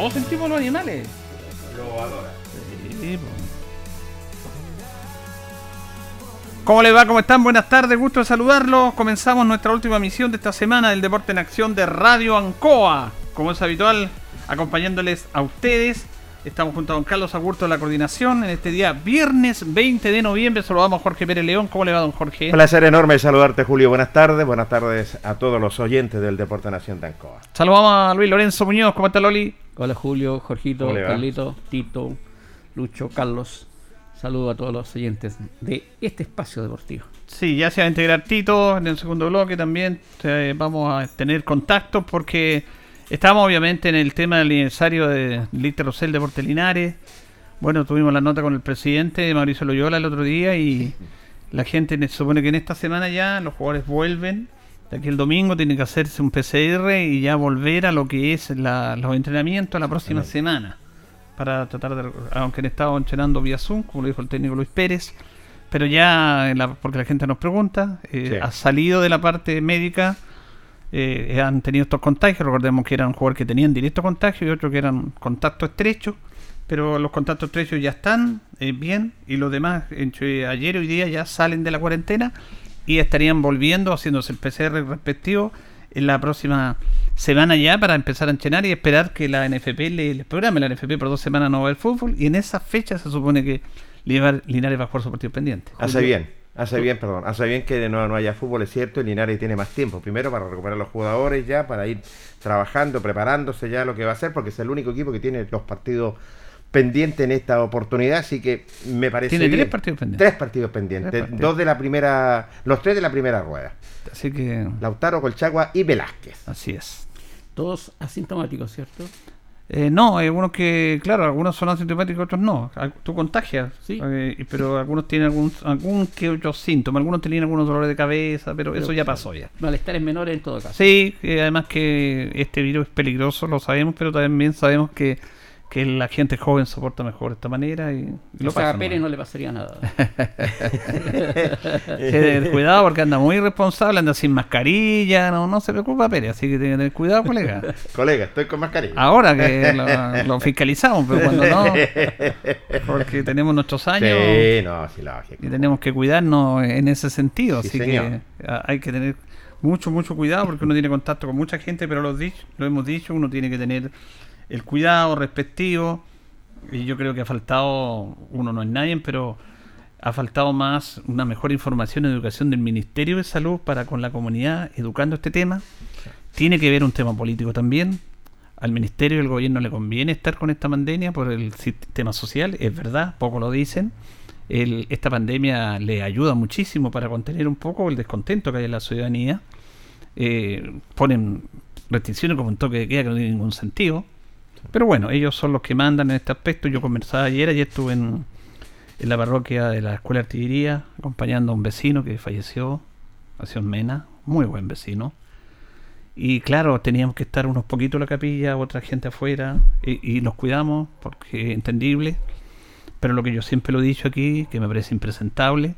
todos sentimos los animales. Lo adora. Sí. ¿Cómo les va? ¿Cómo están? Buenas tardes, gusto de saludarlos. Comenzamos nuestra última misión de esta semana del Deporte en Acción de Radio Ancoa. Como es habitual, acompañándoles a ustedes. Estamos junto a don Carlos Agurto de la coordinación en este día, viernes 20 de noviembre. Saludamos a Jorge Pérez León. ¿Cómo le va, don Jorge? Placer enorme saludarte, Julio. Buenas tardes. Buenas tardes a todos los oyentes del Deporte Nación de Ancoa. Saludamos a Luis Lorenzo Muñoz. ¿Cómo está, Loli? Hola Julio, Jorgito. Carlito, Tito, Lucho, Carlos. Saludo a todos los oyentes de este espacio deportivo. Sí, ya se va a integrar Tito en el segundo bloque también. Eh, vamos a tener contacto porque estamos obviamente en el tema del aniversario de Lister Rosell Deporte Linares. Bueno, tuvimos la nota con el presidente Mauricio Loyola el otro día y la gente ne- supone que en esta semana ya los jugadores vuelven. De aquí el domingo tiene que hacerse un PCR y ya volver a lo que es la- los entrenamientos la próxima semana. Para tratar de. Aunque han estado entrenando vía Zoom, como lo dijo el técnico Luis Pérez. Pero ya, la- porque la gente nos pregunta, eh, Sí. ha salido de la parte médica, eh, han tenido estos contagios. Recordemos que eran jugadores que tenían directo contagio y otros que eran contacto estrecho. Pero los contactos estrechos ya están eh, bien y los demás, entre ayer y hoy día, ya salen de la cuarentena y estarían volviendo, haciéndose el PCR respectivo en la próxima semana ya para empezar a entrenar y esperar que la NFP le- les programe. La NFP por dos semanas no va a haber fútbol y en esa fecha se supone que Linares va a jugar su partido pendiente. Hace bien, hace bien, perdón. Hace bien que no, no haya fútbol, es cierto. El Linares tiene más tiempo. Primero para recuperar los jugadores ya, para ir trabajando, preparándose ya lo que va a hacer, porque es el único equipo que tiene los partidos pendientes en esta oportunidad. Así que me parece. Tiene tres partidos pendientes. Tres partidos pendientes. Tres partidos. Dos de la primera. Los tres de la primera rueda. Así que Lautaro, Colchagua y Velázquez. así es. Todos asintomáticos, ¿cierto? Eh, no, hay algunos que, claro, algunos son asintomáticos, otros no. Tú contagias, Sí. eh, pero algunos tienen algún, algún que otro síntoma, algunos tenían algunos dolores de cabeza, pero, Pero, eso ya pasó ya. Malestares menores en todo caso. Sí, eh, además que este virus es peligroso, lo sabemos, pero también sabemos que, que la gente joven soporta mejor de esta manera y, y lo o sea, pasa. a Pérez no le pasaría nada. Eh, cuidado porque anda muy irresponsable, anda sin mascarilla, no, no se preocupa Pérez, así que tiene que tener cuidado, colega. Colega, estoy con mascarilla. Ahora que lo, lo fiscalizamos, pero cuando no, porque tenemos nuestros años Sí, no, sí, lógico. y tenemos que cuidarnos en ese sentido, Sí, así señor. que hay que tener mucho, mucho cuidado porque uno tiene contacto con mucha gente, pero lo, dicho, lo hemos dicho, uno tiene que tener el cuidado respectivo y yo creo que ha faltado, uno no es nadie, pero ha faltado más una mejor información y educación del Ministerio de Salud para con la comunidad educando este tema. Tiene que ver un tema político también. Al Ministerio y al Gobierno le conviene estar con esta pandemia por el sistema social, es verdad, poco lo dicen. El- esta pandemia le ayuda muchísimo para contener un poco el descontento que hay en la ciudadanía. Eh, ponen restricciones como un toque de queda que no tiene ningún sentido. Pero bueno, ellos son los que mandan en este aspecto. Yo conversaba ayer, ayer estuve en, en la parroquia de la Escuela de Artillería acompañando a un vecino que falleció, un Mena, muy buen vecino. Y claro, teníamos que estar unos poquitos en la capilla, otra gente afuera, y, y nos cuidamos, porque es entendible. Pero lo que yo siempre lo he dicho aquí, que me parece impresentable,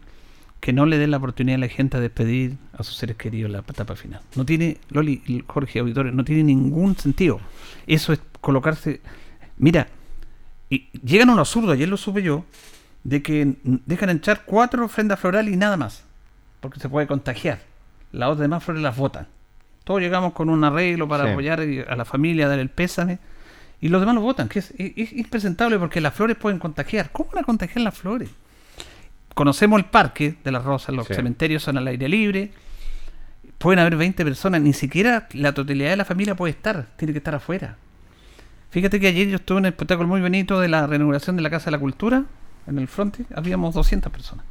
que no le den la oportunidad a la gente a despedir a sus seres queridos la etapa final. No tiene, Loli, y Jorge, auditores, no tiene ningún sentido. Eso es colocarse. Mira, y llegan a un absurdo, ayer lo supe yo, de que dejan entrar cuatro ofrendas florales y nada más, porque se puede contagiar. Las demás flores las votan. Todos llegamos con un arreglo para Sí. apoyar a la familia, dar el pésame, y los demás lo votan, que es, es- es impresentable porque las flores pueden contagiar. ¿Cómo van a contagiar las flores? Conocemos el parque de las rosas, los Sí. cementerios son al aire libre, pueden haber 20 personas, ni siquiera la totalidad de la familia puede estar, tiene que estar afuera. Fíjate que ayer yo estuve en un espectáculo muy bonito de la reanudación de la Casa de la Cultura, en el fronte, habíamos 200 personas.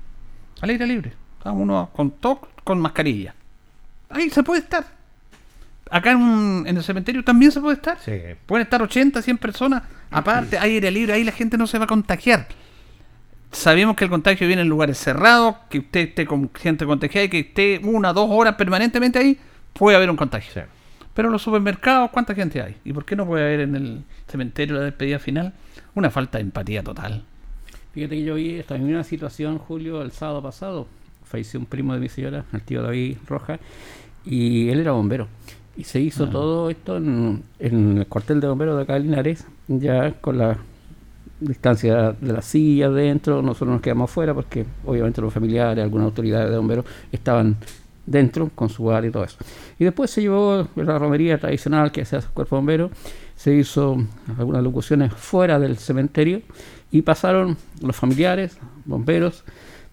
Al aire libre. Estábamos uno con todo, con mascarilla. Ahí se puede estar. Acá en, un- en el cementerio también se puede estar. Sí. Pueden estar 80, 100 personas. Aparte, aire libre, ahí la gente no se va a contagiar. Sabemos que el contagio viene en lugares cerrados, que usted esté con gente contagiada y que esté una, dos horas permanentemente ahí, puede haber un contagio. Sí. Pero en los supermercados, ¿cuánta gente hay? ¿Y por qué no puede haber en el cementerio la despedida final? Una falta de empatía total. Fíjate que yo vi esta misma situación, Julio, el sábado pasado. Falleció un primo de mi señora, el tío David Rojas, y él era bombero. Y se hizo todo esto en, en el cuartel de bomberos de acá de Linares, ya con la distancia de la silla dentro. Nosotros nos quedamos afuera porque, obviamente, los familiares, algunas autoridades de bomberos estaban dentro con su bar y todo eso. Y después se llevó la romería tradicional que se hace el cuerpo bombero, se hizo algunas locuciones fuera del cementerio y pasaron los familiares, bomberos,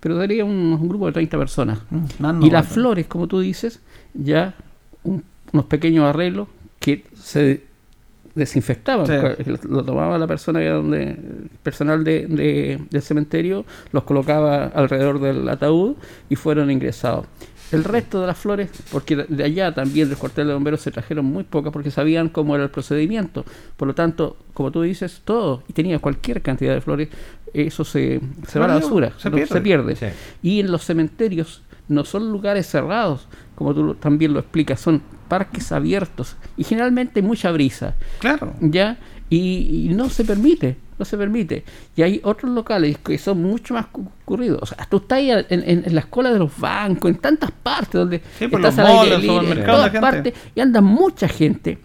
pero sería un, un grupo de 30 personas. No, y las no. flores, como tú dices, ya un- unos pequeños arreglos que se desinfectaban. Sí. Lo, tomaba la persona que era donde, el personal de, de- del cementerio, los colocaba alrededor del ataúd y fueron ingresados. El resto de las flores, porque de- allá también del cuartel de bomberos se trajeron muy pocas porque sabían cómo era el procedimiento. Por lo tanto, como tú dices, todo, y tenía cualquier cantidad de flores, eso se, se va a la basura, se no- pierde. se pierde. Sí. Y en los cementerios no son lugares cerrados, como tú también lo explicas, son parques abiertos y generalmente mucha brisa, Claro. ¿ya? Y, y no se permite, no se permite. Y hay otros locales que son mucho más concurridos. O sea, tú estás ahí en, en- en las colas de los bancos, en tantas partes donde Sí, por estás al aire libre, en todas partes, y anda mucha gente.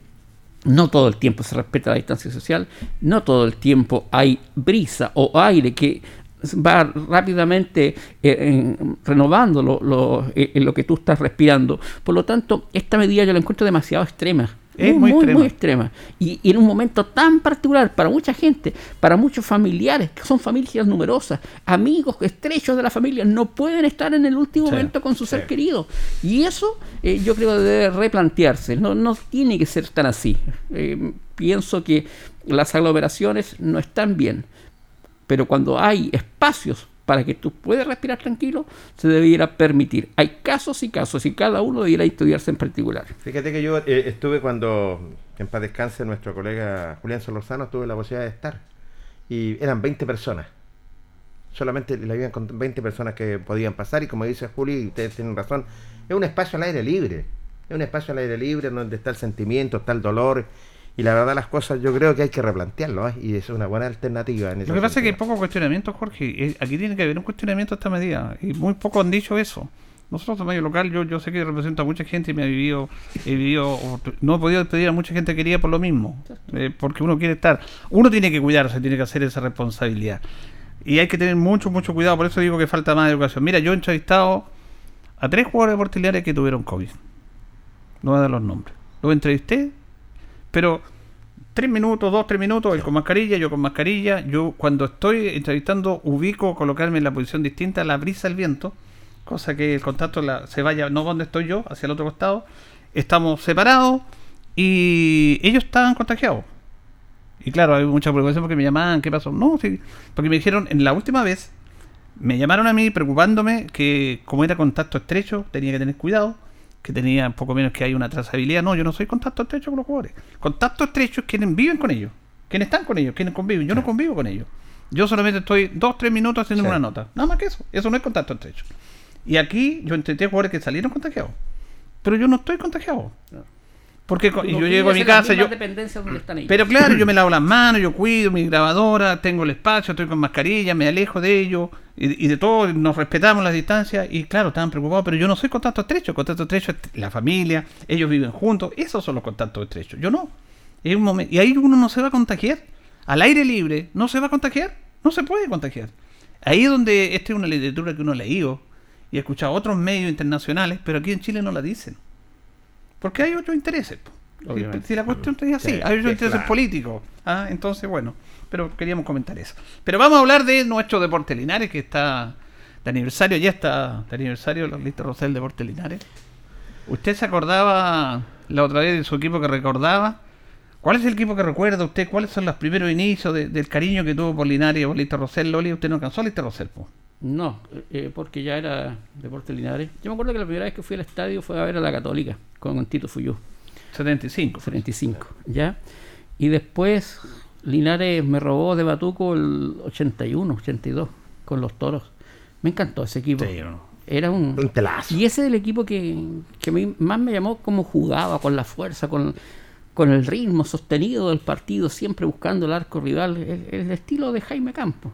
No todo el tiempo se respeta la distancia social, no todo el tiempo hay brisa o aire que va rápidamente eh, en- renovando lo, lo- eh, en lo que tú estás respirando. Por lo tanto, esta medida yo la encuentro demasiado extrema. Es muy, muy muy, extrema. Y, y en un momento tan particular para mucha gente, para muchos familiares, que son familias numerosas, amigos estrechos de la familia, no pueden estar en el último Sí, momento con su ser querido. Y eso eh, yo creo debe replantearse. No, no tiene que ser tan así. Eh, pienso que las aglomeraciones no están bien. Pero cuando hay espacios para que tú puedas respirar tranquilo, se debiera permitir. Hay casos y casos y cada uno debiera estudiarse en particular. Fíjate que yo eh, estuve cuando, en paz descanse, nuestro colega Julián Solorzano tuve la posibilidad de estar. Y eran 20 personas. Solamente le habían con 20 personas que podían pasar. Y como dice Juli, ustedes tienen razón, es un espacio al aire libre. Es un espacio al aire libre donde está el sentimiento, está el dolor. Y la verdad, las cosas yo creo que hay que replantearlo. ¿eh? Y es una buena alternativa. En Lo que pasa es que hay poco cuestionamiento, Jorge. Eh, Aquí tiene que haber un cuestionamiento a esta medida. Y muy pocos han dicho eso. Nosotros, en medio local, yo, yo sé que represento a mucha gente y me he vivido, he vivido, no he podido despedir a mucha gente querida por lo mismo. Eh, porque uno quiere estar, uno tiene que cuidarse, tiene que hacer esa responsabilidad. Y hay que tener mucho, mucho cuidado. Por eso digo que falta más educación. Mira, yo he entrevistado a tres jugadores portiliares que tuvieron COVID. No voy a dar los nombres. Los entrevisté, pero tres minutos, dos, tres minutos, él con mascarilla, yo con mascarilla. Yo cuando estoy entrevistando ubico colocarme en la posición distinta a la brisa del viento, cosa que el contacto la- se vaya no donde estoy yo, hacia el otro costado. Estamos separados y ellos estaban contagiados. Y claro, hay mucha preocupación porque me llamaban, ¿qué pasó? No, sí, porque me dijeron, en la última vez, me llamaron a mí preocupándome que como era contacto estrecho, tenía que tener cuidado, que tenía poco menos que hay una trazabilidad. No, yo no soy contacto estrecho con los jugadores. Contacto estrecho es quienes viven con ellos, quienes están con ellos, quienes conviven. Yo no convivo con ellos. Yo solamente estoy dos, tres minutos haciendo Sí. una nota. Nada más que eso. Eso no es contacto estrecho. Y aquí yo intenté jugadores que salieron contagiados. Pero yo no estoy contagiado. Porque yo llego a mi casa, yo, están ellos. pero claro, yo me lavo las manos, yo cuido mi grabadora, tengo el espacio, estoy con mascarilla, me alejo de ellos y, y de todo, nos respetamos las distancias y claro, estaban preocupados, pero yo no soy contacto estrecho, contacto estrecho es la familia, ellos viven juntos, esos son los contactos estrechos, yo no. Es un momen- y ahí uno no se va a contagiar, al aire libre no se va a contagiar, no se puede contagiar. Ahí es donde esta es una literatura que uno ha leído y ha escuchado otros medios internacionales, pero aquí en Chile no la dicen. Porque hay otros intereses. Obviamente. si la cuestión es así, Sí, hay otros intereses claro. políticos. Ah, entonces, bueno, pero queríamos comentar eso. Pero vamos a hablar de nuestro Deporte Linares, que está de aniversario, ya está de aniversario, los listos Rosel Deporte Linares. ¿Usted se acordaba la otra vez de su equipo que recordaba? ¿Cuál es el equipo que recuerda usted? ¿Cuáles son los primeros inicios de- del cariño que tuvo por Linares y por Listo Rosel? Loli, usted no alcanzó a Listo Rosel, po. No, eh, porque ya era Deportes Linares. Yo me acuerdo que la primera vez que fui al estadio fue a ver a la Católica con Tito Fuyú, 75. 75, ¿ya? Y después Linares me robó de Batuco el 81, 82, con los toros. Me encantó ese equipo. Sí, ¿no? Era un... Un telazo. Y ese es el equipo que, que a mí más me llamó cómo jugaba, con la fuerza, con, con el ritmo sostenido del partido, siempre buscando el arco rival, el, el estilo de Jaime Campos.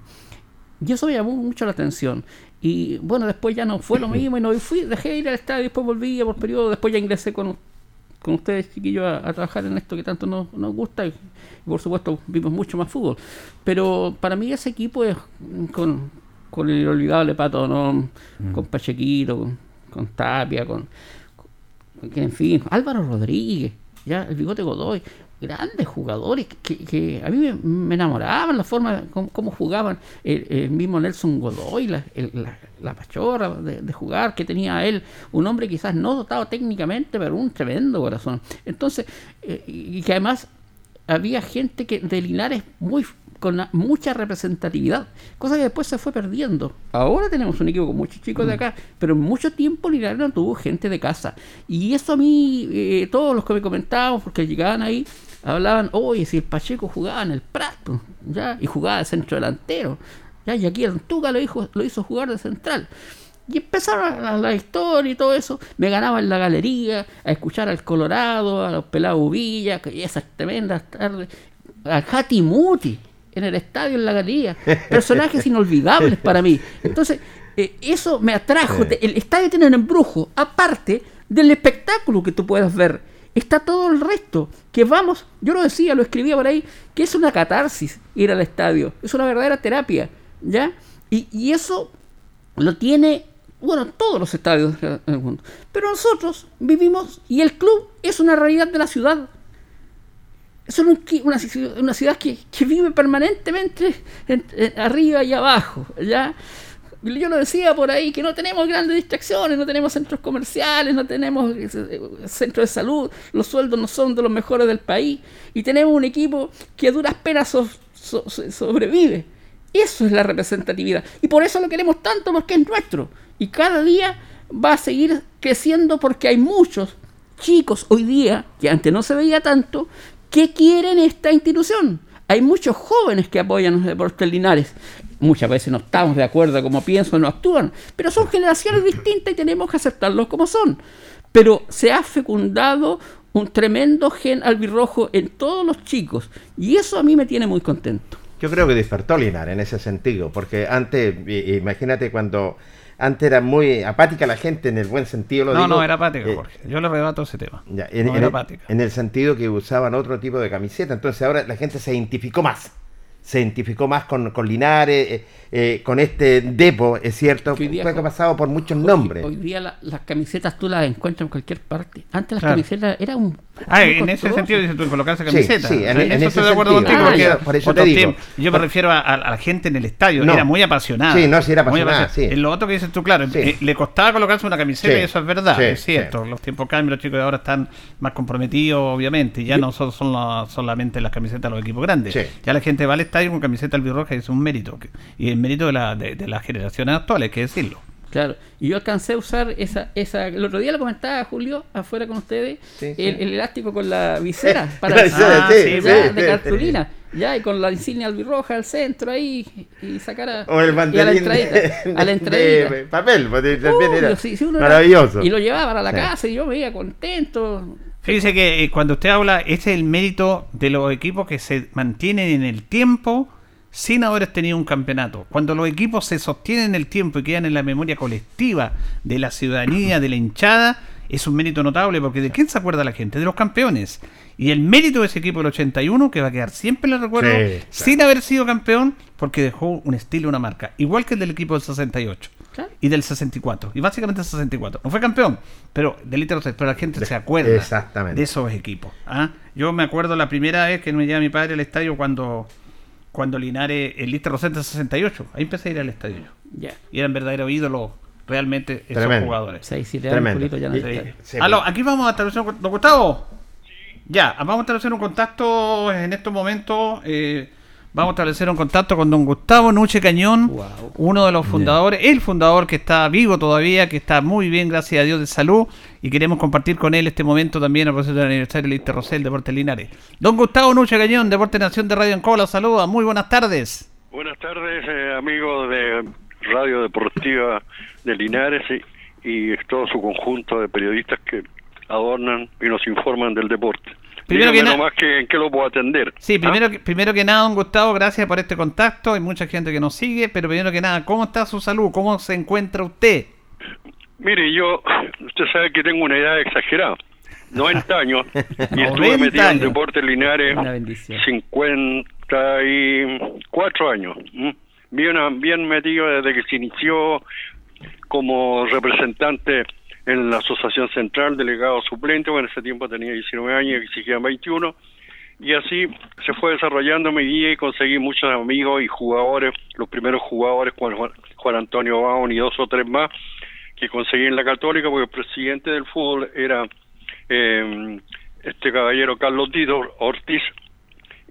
Y eso me llamó mucho la atención. Y bueno, después ya no fue lo mismo y no fui, dejé de ir al estadio, después volví por periodo, después ya ingresé con, con ustedes, chiquillos, a, a trabajar en esto que tanto nos, nos gusta y, y por supuesto vimos mucho más fútbol. Pero para mí ese equipo es mm, con, con el inolvidable Pato, ¿no? con Pachequito, con, con Tapia, con, con- en fin, Álvaro Rodríguez, ya el bigote Godoy, grandes jugadores que, que a mí me, me enamoraban la forma como, cómo jugaban el, el mismo Nelson Godoy, la, el- la, la pachorra de, de jugar que tenía él, un hombre quizás no dotado técnicamente, pero un tremendo corazón. Entonces, eh, y que además había gente que de Linares muy con mucha representatividad, cosa que después se fue perdiendo. Ahora tenemos un equipo con muchos chicos de acá, pero en mucho tiempo Linares no tuvo gente de casa. Y eso a mí, eh, todos los que me comentaban, porque llegaban ahí, hablaban, oye, si el Pacheco jugaba en el Prato, ¿ya? y jugaba de centro delantero, ¿ya? y aquí el Antuca lo hizo, lo hizo jugar de central. Y empezaron la, la historia y todo eso. Me ganaba en la galería a escuchar al Colorado, a los pelados Villa, que esas tremendas tardes, a Hati Muti en el estadio, en la galería. Personajes inolvidables para mí. Entonces, eh, eso me atrajo. El estadio tiene un embrujo, aparte del espectáculo que tú puedas ver. Está todo el resto. Que vamos, yo lo decía, lo escribía por ahí, que es una catarsis ir al estadio. Es una verdadera terapia. ¿Ya? Y, y eso lo tiene, bueno, todos los estadios del mundo. Pero nosotros vivimos y el club es una realidad de la ciudad. son un una, una ciudad que, que vive permanentemente en- en- arriba y abajo, ¿ya? Yo lo decía por ahí, que no tenemos grandes distracciones, no tenemos centros comerciales, no tenemos eh, centros de salud, los sueldos no son de los mejores del país y tenemos un equipo que a duras penas so- so- so- sobrevive. Eso es la representatividad. Y por eso lo queremos tanto, porque es nuestro. Y cada día va a seguir creciendo porque hay muchos chicos hoy día, que antes no se veía tanto, que quieren esta institución. Hay muchos jóvenes que apoyan los deportes linares. Muchas veces no estamos de acuerdo como piensan o no actúan, pero son generaciones distintas y tenemos que aceptarlos como son. Pero se ha fecundado un tremendo gen albirrojo en todos los chicos y eso a mí me tiene muy contento. Yo creo que despertó Linares en ese sentido, porque antes, imagínate cuando antes era muy apática la gente en el buen sentido. Lo No, digo, no, era apática, eh, Jorge. Yo le rebato ese tema. ya, en, no en era apática. en el sentido que usaban otro tipo de camiseta. Entonces ahora la gente se identificó más. Se identificó más con, con Linares, eh, eh, con este depo, es cierto. Que hoy día Fue que ha pasado por muchos nombres. Hoy día la- las camisetas tú las encuentras en cualquier parte. Antes las Claro. camisetas era un... Ah, en ese sentido dices tú, colocarse Sí, camiseta. sí, en- en eso ese estoy de acuerdo sentido. contigo. Ah, porque por eso te digo. yo me Por- refiero a, a- a la gente en el estadio, No. era muy apasionada. Sí, no, sí, era apasionada, sí. En lo otro que dices tú, claro, Sí. eh, le costaba colocarse una camiseta Sí, y eso es verdad, sí, es cierto. sí. Los tiempos cambian, los chicos de ahora están más comprometidos, obviamente. Ya no son, son la- solamente las camisetas de los equipos grandes. Sí. Ya la gente va al estadio con camiseta albirroja es un mérito. que- Y el mérito de, la, de, de las generaciones actuales, hay que decirlo. Claro, y yo alcancé a usar esa, esa, el otro día lo comentaba Julio, afuera con ustedes, Sí, sí. el, el elástico con la visera, para La visera, Ah, sí, sí, sí, ya, sí, de sí. cartulina, ya, y con la insignia albirroja al centro ahí, y sacar a, O el y a la entradita, de, a la entradita. de papel, porque también Obvio, era sí, sí, uno era- maravilloso. y lo llevaba para la Sí. casa y yo me iba contento. Fíjese que eh, cuando usted habla, ese es el mérito de los equipos que se mantienen en el tiempo sin haber tenido un campeonato. Cuando los equipos se sostienen en el tiempo y quedan en la memoria colectiva de la ciudadanía, de la hinchada, es un mérito notable porque ¿de quién se acuerda la gente? De los campeones. Y el mérito de ese equipo del 81, que va a quedar siempre en el recuerdo, Sí, claro. sin haber sido campeón, porque dejó un estilo, una marca. Igual que el del equipo del 68 Y del 64. Y básicamente el 64. No fue campeón, pero del Litro pero la gente De- se acuerda exactamente. de esos equipos. ¿ah? Yo me acuerdo la primera vez que me lleva mi padre al estadio cuando, cuando Linares, el Litro Rosetta 68. Ahí empecé a ir al estadio yo. Ya, Y eran verdaderos ídolos realmente esos Tremendo. jugadores. 6, 7 años, Tremendo. Julito, ya no sí, Aló, pues. aquí vamos a establecer un... ¿Don Gustavo? Ya, vamos a establecer un contacto en estos momentos. eh, vamos a establecer un contacto con don Gustavo Nuche Cañón, Wow. uno de los fundadores, el fundador que está vivo todavía, que está muy bien, gracias a Dios, de salud. Y queremos compartir con él este momento también a propósito del aniversario del Inter Rosell, Deportes Linares. Don Gustavo Nuche Cañón, Deporte Nación de Radio Ancola, saluda, muy buenas tardes. Buenas tardes, eh, amigos de Radio Deportiva de Linares y, y todo su conjunto de periodistas que adornan y nos informan del deporte. Primero Dígame que na- nomás que en qué lo puedo atender. Sí, ¿Ah? primero, que, primero que nada, don Gustavo, gracias por este contacto. Hay mucha gente que nos sigue, pero primero que nada, ¿cómo está su salud? ¿Cómo se encuentra usted? Mire, yo, usted sabe que tengo una edad exagerada, 90 años, y estuve 90 metido en años. Deportes Linares Una bendición. 54 años. Bien, bien metido desde que se inició como representante en la Asociación Central, delegado suplente, bueno, en ese tiempo tenía 19 años exigían 21, y así se fue desarrollando mi guía y conseguí muchos amigos y jugadores, los primeros jugadores, Juan, Antonio Baón y dos o tres más, que conseguí en la Católica, porque el presidente del fútbol era eh, este caballero Carlos Tito Ortiz,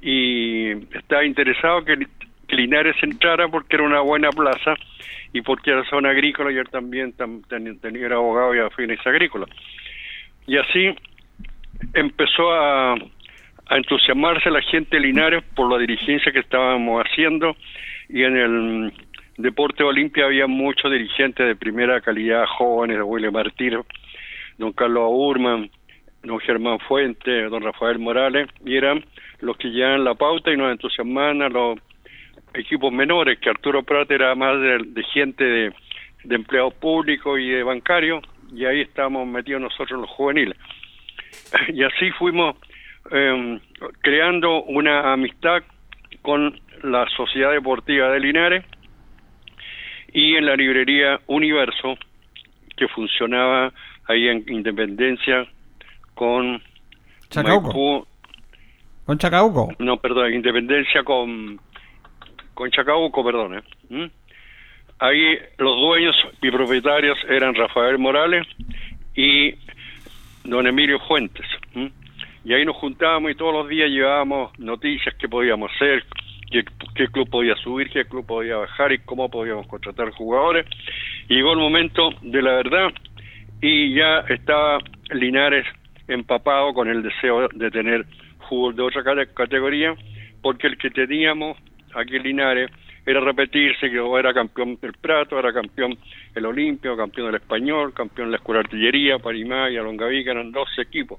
y estaba interesado que, que Linares entrara porque era una buena plaza y porque era zona agrícola y él también tam- ten- era abogado y afines agrícolas. Y así empezó a, entusiasmarse la gente de Linares por la dirigencia que estábamos haciendo y en el Deporte Olimpia había muchos dirigentes de primera calidad, jóvenes, William Martínez, don Carlos Aurman, don Germán Fuente, don Rafael Morales, y eran los que llevan la pauta y nos entusiasmaban a los equipos menores, que Arturo Prat era más de, de gente de, de empleados públicos y de bancarios, y ahí estábamos metidos nosotros los juveniles. Y así fuimos eh, creando una amistad con la Sociedad Deportiva de Linares y en la librería Universo, que funcionaba ahí en Independencia con Chacauco. Maipú, Con Chacabuco. No, perdón, Independencia con, con Chacabuco, perdón. ¿eh? ¿Mm? Ahí los dueños y propietarios eran Rafael Morales y don Emilio Fuentes. ¿Mm? Y ahí nos juntábamos y todos los días llevábamos noticias que podíamos hacer, qué, club podía subir, qué club podía bajar y cómo podíamos contratar jugadores. Llegó el momento de la verdad y ya estaba Linares empapado con el deseo de tener fútbol de otra cate- categoría, porque el que teníamos aquí en Linares era repetirse, que era campeón del Prato, era campeón el Olimpio, campeón del Español, campeón de la Escuela de Artillería, Parimaya, Longavica, eran 12 equipos.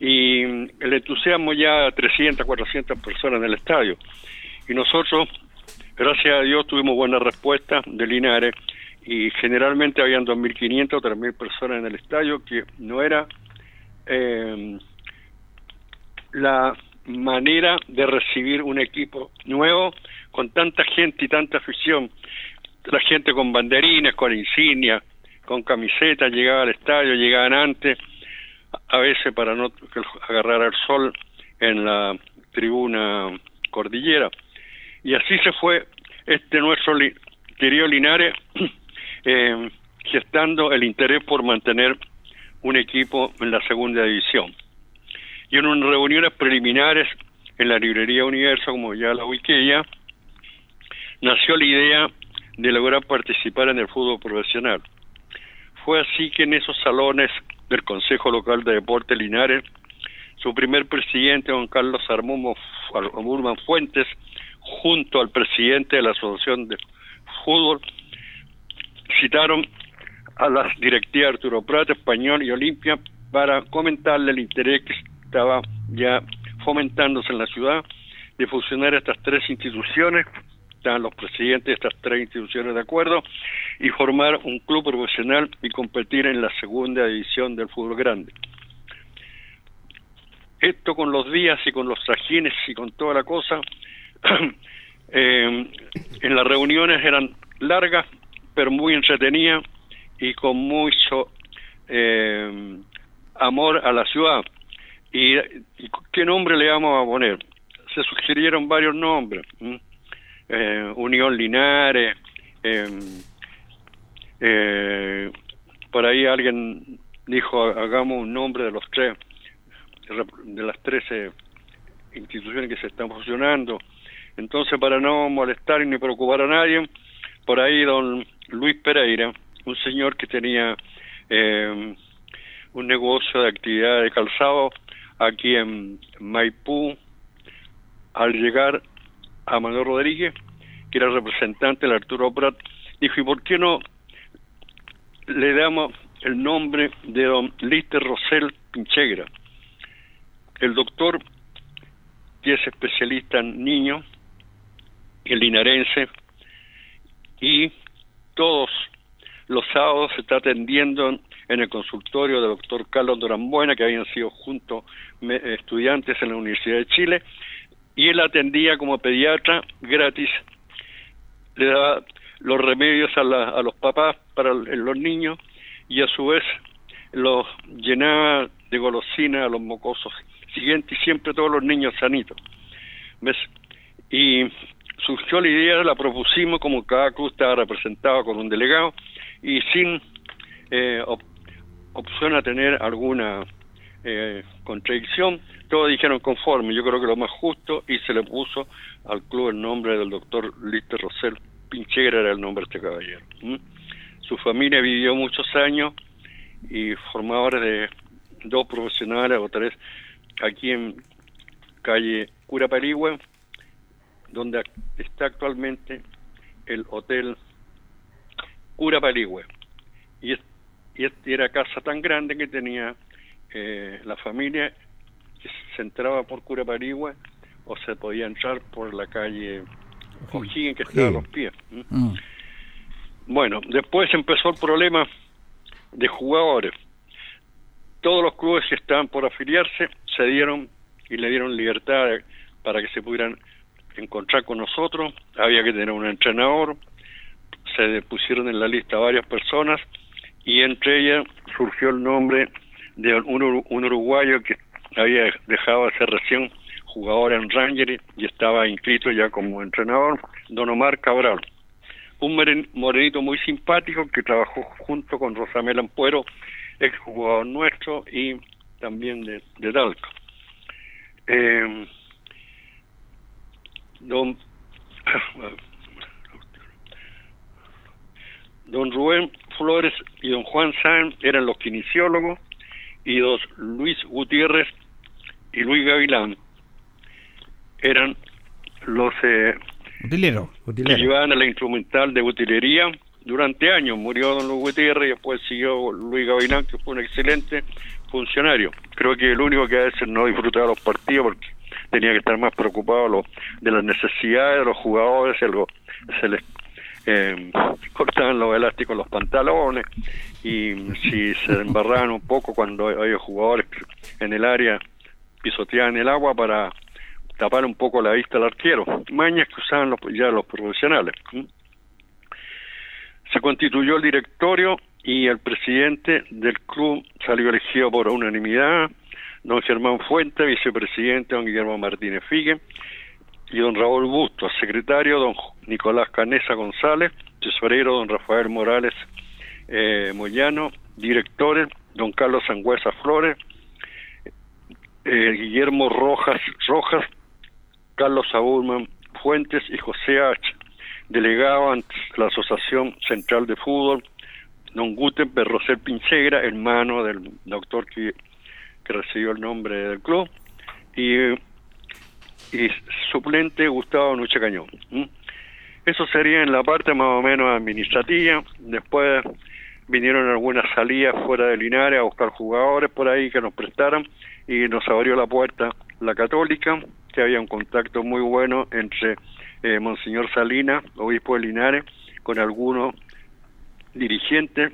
Y el entusiasmo ya 300, 400 personas en el estadio. Y nosotros, gracias a Dios, tuvimos buena respuesta de Linares y generalmente habían 2.500 o 3.000 personas en el estadio, que no era eh, la manera de recibir un equipo nuevo con tanta gente y tanta afición. La gente con banderines, con insignias, con camisetas, llegaba al estadio, llegaban antes, a veces para no agarrar el sol en la tribuna cordillera. Y así se fue este nuestro li- querido Linares eh, gestando el interés por mantener un equipo en la segunda división. Y en unas reuniones preliminares en la librería Universo, como ya la ya, nació la idea de lograr participar en el fútbol profesional. Fue así que en esos salones del Consejo Local de Deporte Linares, su primer presidente, don Carlos Armumo Murman Fuentes, junto al presidente de la Asociación de Fútbol, citaron a las directivas Arturo Prat, Español y Olimpia para comentarle el interés estaba ya fomentándose en la ciudad de fusionar estas tres instituciones, estaban los presidentes de estas tres instituciones de acuerdo, y formar un club profesional y competir en la segunda división del fútbol grande. Esto con los días y con los trajines y con toda la cosa, eh, en las reuniones eran largas, pero muy entretenidas y con mucho eh, amor a la ciudad. Y, qué nombre le vamos a poner? Se sugirieron varios nombres. Eh, Unión Linares, eh, por ahí alguien dijo hagamos un nombre de los tres, de las trece instituciones que se están fusionando. Entonces, para no molestar ni preocupar a nadie, por ahí don Luis Pereira, un señor que tenía eh, un negocio de actividad de calzado aquí en Maipú, al llegar a Manuel Rodríguez, que era representante del Arturo Prat, dijo, ¿y por qué no le damos el nombre de don Lister Rosel Pinchegra? El doctor, que es especialista en niños, el linarense, y todos los sábados se está atendiendo en el consultorio del doctor Carlos Dorambuena, que habían sido juntos estudiantes en la Universidad de Chile, y él atendía como pediatra gratis, le daba los remedios a, la, a los papás para los niños y a su vez los llenaba de golosina a los mocosos siguientes y siempre todos los niños sanitos. Y surgió la idea, la propusimos como cada club estaba representado con un delegado y sin eh, opción a tener alguna eh, contradicción, todos dijeron conforme, yo creo que lo más justo y se le puso al club el nombre del doctor Lister Rosel Pinchegra era el nombre de este caballero. ¿Mm? Su familia vivió muchos años y formadores de dos profesionales o tres aquí en calle Cura Parigüe, donde está actualmente el hotel Cura Parigüe. Y, es, y es, era casa tan grande que tenía eh, la familia que se entraba por Cura Parigüe o se podía entrar por la calle O'Higgins que estaba a los pies. Mm. Bueno, después empezó el problema de jugadores. Todos los clubes que estaban por afiliarse se dieron y le dieron libertad para que se pudieran encontrar con nosotros. Había que tener un entrenador. Se pusieron en la lista varias personas y entre ellas surgió el nombre de un, un uruguayo que había dejado de ser recién jugador en Rangers y estaba inscrito ya como entrenador, don Omar Cabral. Un moren- morenito muy simpático que trabajó junto con Rosamel Ampuero, ex jugador nuestro y también de, de. Eh, don Don Rubén Flores y don Juan Sáenz eran los kinesiólogos y dos Luis Gutiérrez y Luis Gavilán eran los eh, Utilero. que llevaban a la instrumental de utilería durante años. Murió don Luis Gutiérrez y después siguió Luis Gavilán, que fue un excelente funcionario. Creo que el único que a veces no disfrutaba los partidos porque tenía que estar más preocupado de las necesidades de los jugadores, algo se les cortaban los elásticos los pantalones y si se embarraban un poco cuando había jugadores en el área pisoteaban el agua para tapar un poco la vista al arquero, mañas que usaban los, ya los profesionales. ¿m? Se constituyó el directorio y el presidente del club salió elegido por unanimidad, don Germán Fuente, vicepresidente don Guillermo Martínez Figue, y don Raúl Bustos, secretario don Nicolás Canesa González, tesorero don Rafael Morales eh, Moyano, directores don Carlos Sangüesa Flores, eh, Guillermo Rojas Rojas, Carlos Saúlman Fuentes y José H., delegado ante la Asociación Central de Fútbol, don Gutenberg Rosel Pinchegra, hermano del doctor que, que recibió el nombre del club, y, y suplente Gustavo Nuche Cañón. Eso sería en la parte más o menos administrativa. Después vinieron algunas salidas fuera de Linares a buscar jugadores por ahí que nos prestaran y nos abrió la puerta la Católica, que había un contacto muy bueno entre eh, Monseñor Salina, obispo de Linares, con algunos dirigentes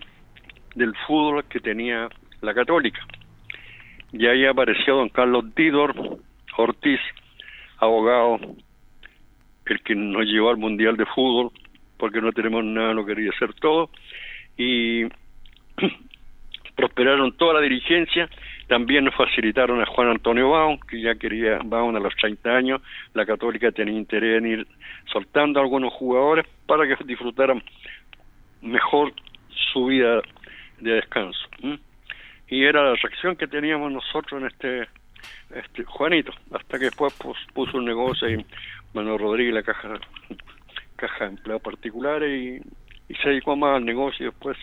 del fútbol que tenía la Católica. Y ahí apareció don Carlos Didor Ortiz, abogado, el que nos llevó al Mundial de Fútbol, porque no tenemos nada, lo quería hacer todo, y prosperaron toda la dirigencia, también nos facilitaron a Juan Antonio Baum, que ya quería Baum a los 30 años, la Católica tenía interés en ir soltando a algunos jugadores para que disfrutaran mejor su vida de descanso. Y era la reacción que teníamos nosotros en este, este Juanito, hasta que después puso un negocio y Manuel Rodríguez la caja caja de empleados particulares y, se dedicó más al negocio y después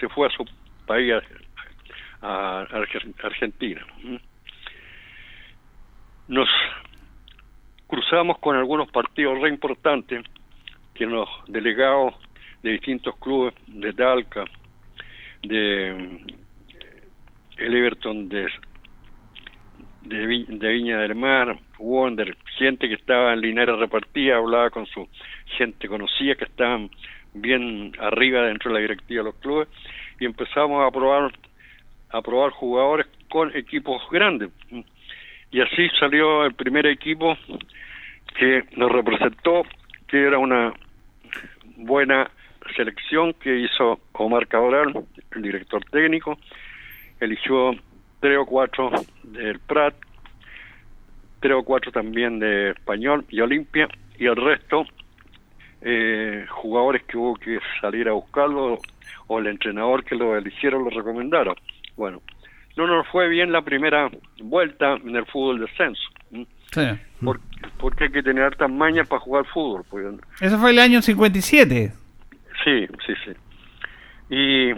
se fue a su país a, a Arge- Argentina. ¿m? Nos cruzamos con algunos partidos re importantes que los delegados de distintos clubes de Talca, de mm, Everton de, de, Vi- de Viña del Mar, Wonder, gente que estaba en Linares repartida, hablaba con su gente conocida que estaban bien arriba dentro de la directiva de los clubes y empezamos a probar a probar jugadores con equipos grandes. Y así salió el primer equipo que nos representó que era una buena selección que hizo Omar Cabral, el director técnico, eligió tres o cuatro del Prat, tres o cuatro también de Español y Olimpia, y el resto eh, jugadores que hubo que salir a buscarlo o el entrenador que lo eligieron lo recomendaron. Bueno, no nos fue bien la primera vuelta en el fútbol descenso. Sí. Por- porque hay que tener hartas mañas para jugar fútbol. Pues, Eso fue el año 57. Sí, sí, sí. Y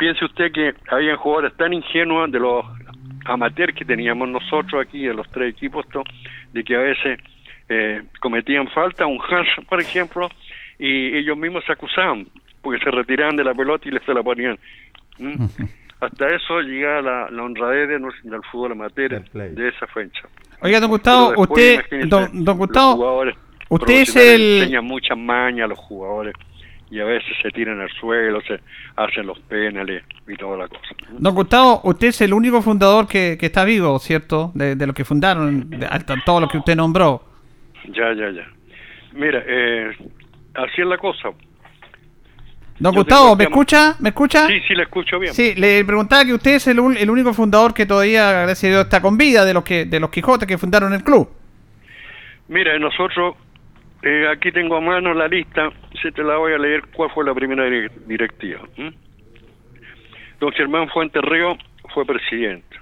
piense usted que habían jugadores tan ingenuos de los amateurs que teníamos nosotros aquí, de los tres equipos, to- de que a veces eh, cometían falta, un Hans, por ejemplo, y ellos mismos se acusaban, porque se retiraban de la pelota y les se la ponían. ¿Mm? Hasta eso llegaba la, la honradez de del fútbol amateur de esa fecha. Oiga, don Gustavo, después, usted, don, Gustavo, usted es el- enseñan muchas mañas a los jugadores y a veces se tiran al suelo, se hacen los penales y toda la cosa. don Gustavo, usted es el único fundador que, que está vivo, ¿cierto? De, de los que fundaron, de, hasta todo lo que usted nombró. Ya, ya, ya. Mira, eh, así es la cosa. Don Yo Gustavo, ¿me escucha? ¿Me escucha? Sí, sí, le escucho bien. Sí, le preguntaba que usted es el, un- el único fundador que todavía, gracias a Dios, está con vida de los que de los Quijotes que fundaron el club. Mira, nosotros, eh, aquí tengo a mano la lista, se te la voy a leer cuál fue la primera dire- directiva. Don Germán Fuentes Reo fue presidente.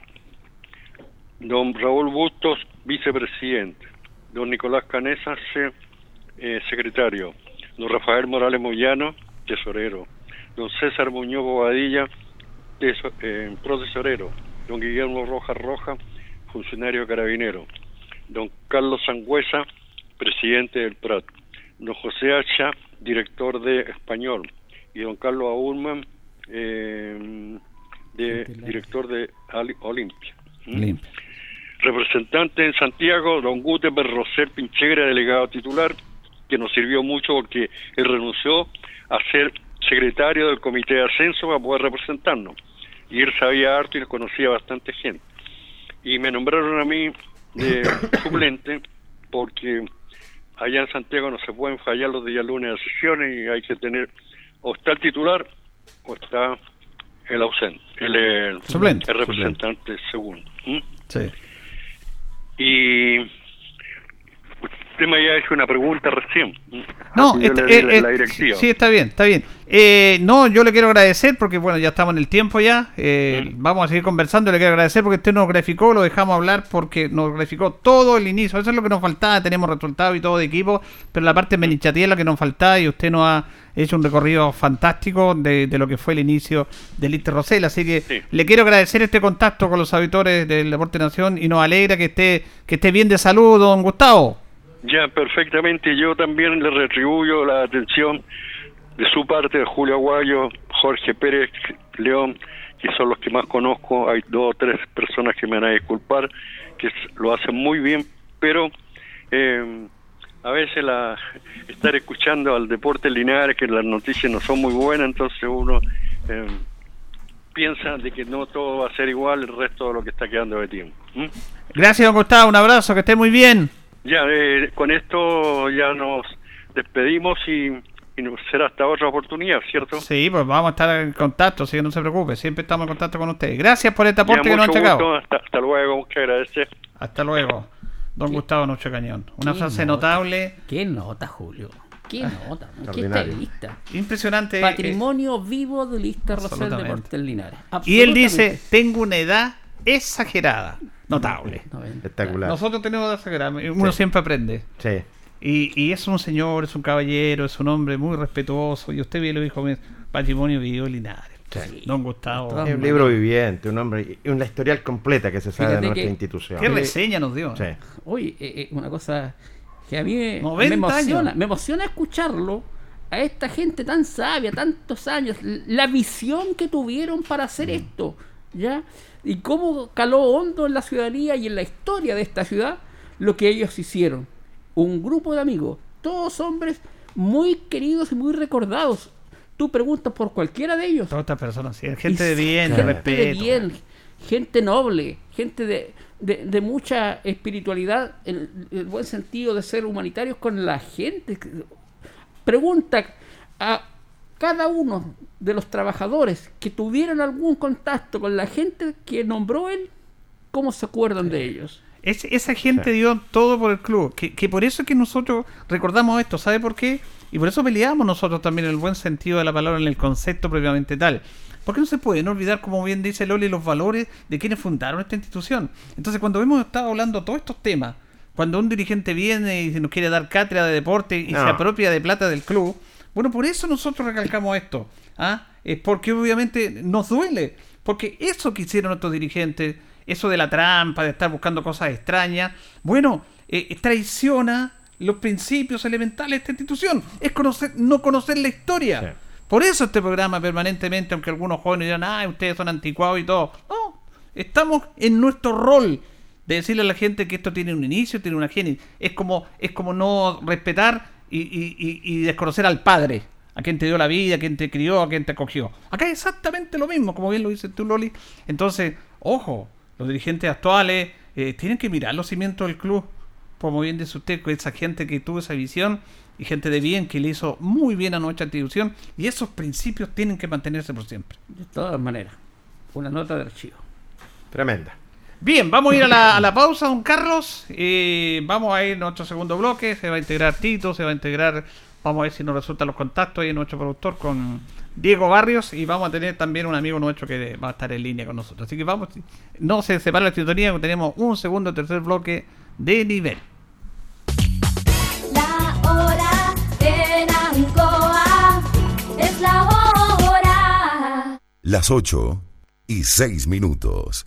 Don Raúl Bustos, vicepresidente. Don Nicolás Canesa, eh, secretario. Don Rafael Morales Moyano, tesorero. Don César Muñoz Bobadilla, teso- eh. Don Guillermo Rojas Roja, funcionario carabinero. Don Carlos Sangüesa, presidente del PRAT. Don José Hacha, director de Español. Y don Carlos Aulman, eh, de, director de Ali- Olimpia. ¿Mm? Representante en Santiago, don Gutenberg Rosel Pinchegra, delegado titular, que nos sirvió mucho porque él renunció a ser secretario del comité de ascenso para poder representarnos. Y él sabía harto y nos conocía bastante gente. Y me nombraron a mí de suplente porque allá en Santiago no se pueden fallar los días lunes de sesiones y hay que tener o está el titular o está el ausente, el, el- representante segundo. ¿Mm? Sí. Y usted me había hecho una pregunta recién. No, le di eh, la, eh, la directiva. sí, está bien, está bien. Eh, no, yo le quiero agradecer porque, bueno, ya estamos en el tiempo ya. Mm. Vamos a seguir conversando. Le quiero agradecer porque usted nos graficó, lo dejamos hablar porque nos graficó todo el inicio. Eso es lo que nos faltaba. Tenemos resultados y todo de equipo, pero la parte menichatía es la que nos faltaba y usted nos ha hecho un recorrido fantástico de, de lo que fue el inicio del Inter Rosell. Así que Sí. le quiero agradecer este contacto con los auditores del Deporte Nación y nos alegra que esté, que esté bien de salud, don Gustavo. Ya, perfectamente. Yo también le retribuyo la atención de su parte, de Julio Aguayo, Jorge Pérez, León, que son los que más conozco. Hay dos o tres personas que me van a disculpar, que lo hacen muy bien, pero eh, a veces la estar escuchando al deporte Linares, que las noticias no son muy buenas, entonces uno eh, piensa de que no todo va a ser igual el resto de lo que está quedando de tiempo. Gracias, don Gustavo. Un abrazo, que esté muy bien. Ya, eh, con esto ya nos despedimos y, y nos será hasta otra oportunidad, ¿cierto? Sí, pues vamos a estar en contacto, así que no se preocupe. Siempre estamos en contacto con ustedes. Gracias por este Ya, aporte que nos ha mucho entregado. gusto, hasta, hasta luego, muchas gracias. Hasta luego. Don Gustavo Noche Cañón. Una frase nota. notable, ¿Qué nota, Julio? ¿Qué nota? ¿Qué estadista? impresionante. eh, Patrimonio vivo del Lista Rosel Absolutamente. Deportes Linares. Y él dice, tengo una edad exagerada. Notable. Espectacular. Nosotros tenemos edad exagerada. Uno siempre aprende. Sí. Y, y es un señor, es un caballero, es un hombre muy respetuoso. Y usted bien lo dijo, patrimonio vivo de Linares. Sí. Don Gustavo. Es un libro viviente, un hombre y una historial completa que se sabe de nuestra que- institución. Qué reseña nos dio. Sí. Oye, eh, eh, una cosa que a mí me, 90 me emociona, años. me emociona escucharlo a esta gente tan sabia, tantos años, la visión que tuvieron para Mm. hacer esto, ¿ya? Y cómo caló hondo en la ciudadanía y en la historia de esta ciudad lo que ellos hicieron. Un grupo de amigos, todos hombres muy queridos y muy recordados. Tú preguntas por cualquiera de ellos. Todas estas personas, sí, gente de bien, de gente respeto. de bien, gente noble, gente de, de, de mucha espiritualidad, en el buen sentido de ser humanitarios con la gente. Pregunta a cada uno de los trabajadores que tuvieron algún contacto con la gente que nombró él, ¿cómo se acuerdan de ellos? Es- esa gente dio todo por el club. Que, que por eso es que nosotros recordamos esto. ¿Sabe por qué? Y por eso peleamos nosotros también en el buen sentido de la palabra, en el concepto propiamente tal. Porque no se pueden olvidar, como bien dice Loli, los valores de quienes fundaron esta institución. Entonces, cuando hemos estado hablando todos estos temas, cuando un dirigente viene y se nos quiere dar cátedra de deporte y No. se apropia de plata del club, bueno, por eso nosotros recalcamos esto. ¿ah? Es porque obviamente nos duele. Porque eso que hicieron nuestros dirigentes, eso de la trampa, de estar buscando cosas extrañas, bueno, eh, traiciona los principios elementales de esta institución. Es conocer, no conocer la historia. Sí. Por eso este programa permanentemente, aunque algunos jóvenes dirán, ah, ustedes son anticuados y todo. No, estamos en nuestro rol de decirle a la gente que esto tiene un inicio, tiene una génesis. Es como, es como no respetar y, y- y- y desconocer al padre, a quien te dio la vida, a quien te crió, a quien te acogió. Acá es exactamente lo mismo, como bien lo dices tú, Loli. Entonces, ojo, los dirigentes actuales eh, tienen que mirar los cimientos del club. como bien dice usted, con esa gente que tuvo esa visión y gente de bien que le hizo muy bien a nuestra institución y esos principios tienen que mantenerse por siempre. De todas maneras, una nota de archivo. Tremenda. Bien, vamos a ir a la, a la pausa, don Carlos. y vamos a ir a nuestro segundo bloque. Se va a integrar Tito, se va a integrar. Vamos a ver si nos resultan los contactos ahí en nuestro productor con Diego Barrios. Y vamos a tener también un amigo nuestro que va a estar en línea con nosotros. Así que vamos, no se separa la sintonía, tenemos un segundo, tercer bloque de nivel. La hora en Ancoa es la hora. Las 8 y 6 minutos.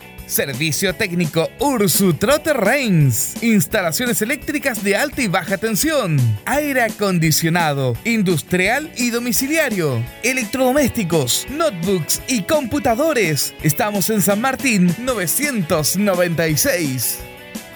Servicio técnico Ursu Trotter Reigns. Instalaciones eléctricas de alta y baja tensión. Aire acondicionado, industrial y domiciliario. Electrodomésticos, notebooks y computadores. Estamos en San Martín 996.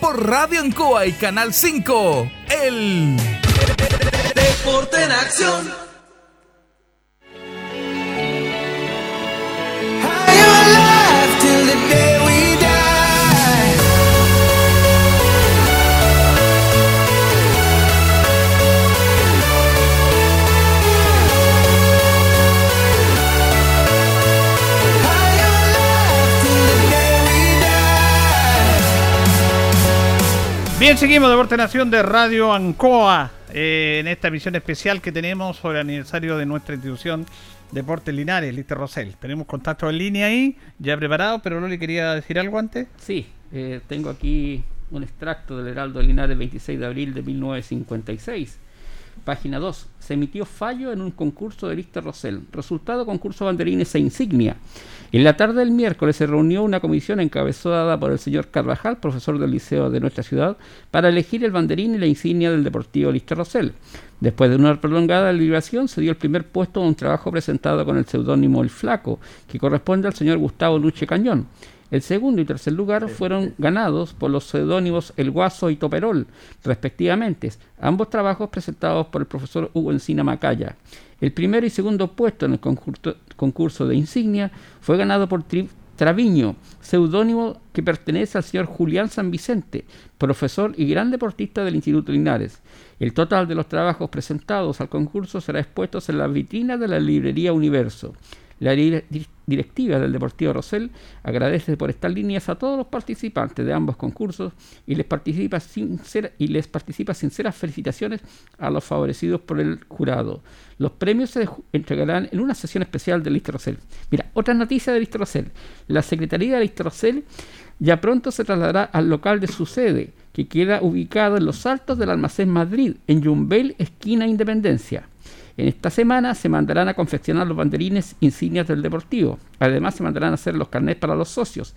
por Radio Ancoa y Canal 5. El Deporte en acción. Bien, seguimos Deporte Nación de Radio Ancoa eh, en esta emisión especial que tenemos sobre el aniversario de nuestra institución Deportes Linares, Lister Rosell. Tenemos contacto en línea ahí, ya preparado, pero no le quería decir algo antes. Sí, eh, tengo aquí un extracto del Heraldo de Linares 26 de abril de 1956. Página 2. Se emitió fallo en un concurso de Lister Rosell. Resultado concurso banderines e insignia. En la tarde del miércoles se reunió una comisión encabezada por el señor Carvajal, profesor del liceo de nuestra ciudad, para elegir el banderín y la insignia del Deportivo Lister Rosell. Después de una prolongada deliberación, se dio el primer puesto a un trabajo presentado con el seudónimo El Flaco, que corresponde al señor Gustavo Luche Cañón. El segundo y tercer lugar fueron ganados por los seudónimos El Guaso y Toperol, respectivamente, ambos trabajos presentados por el profesor Hugo Encina Macaya. El primero y segundo puesto en el concurso, de insignia fue ganado por Tri- Traviño, seudónimo que pertenece al señor Julián San Vicente, profesor y gran deportista del Instituto Linares. El total de los trabajos presentados al concurso será expuesto en la vitrina de la librería Universo. La dire- di- directiva del Deportivo Rosell agradece por estas líneas a todos los participantes de ambos concursos y les participa, sincera- y les participa sinceras felicitaciones a los favorecidos por el jurado. Los premios se entregarán en una sesión especial de Lister Rosell. Mira, otra noticia de Lister Rosell. La Secretaría de Lister Rosell ya pronto se trasladará al local de su sede, que queda ubicado en los altos del Almacén Madrid, en Yumbel, esquina Independencia. En esta semana se mandarán a confeccionar los banderines insignias del Deportivo. Además se mandarán a hacer los carnets para los socios.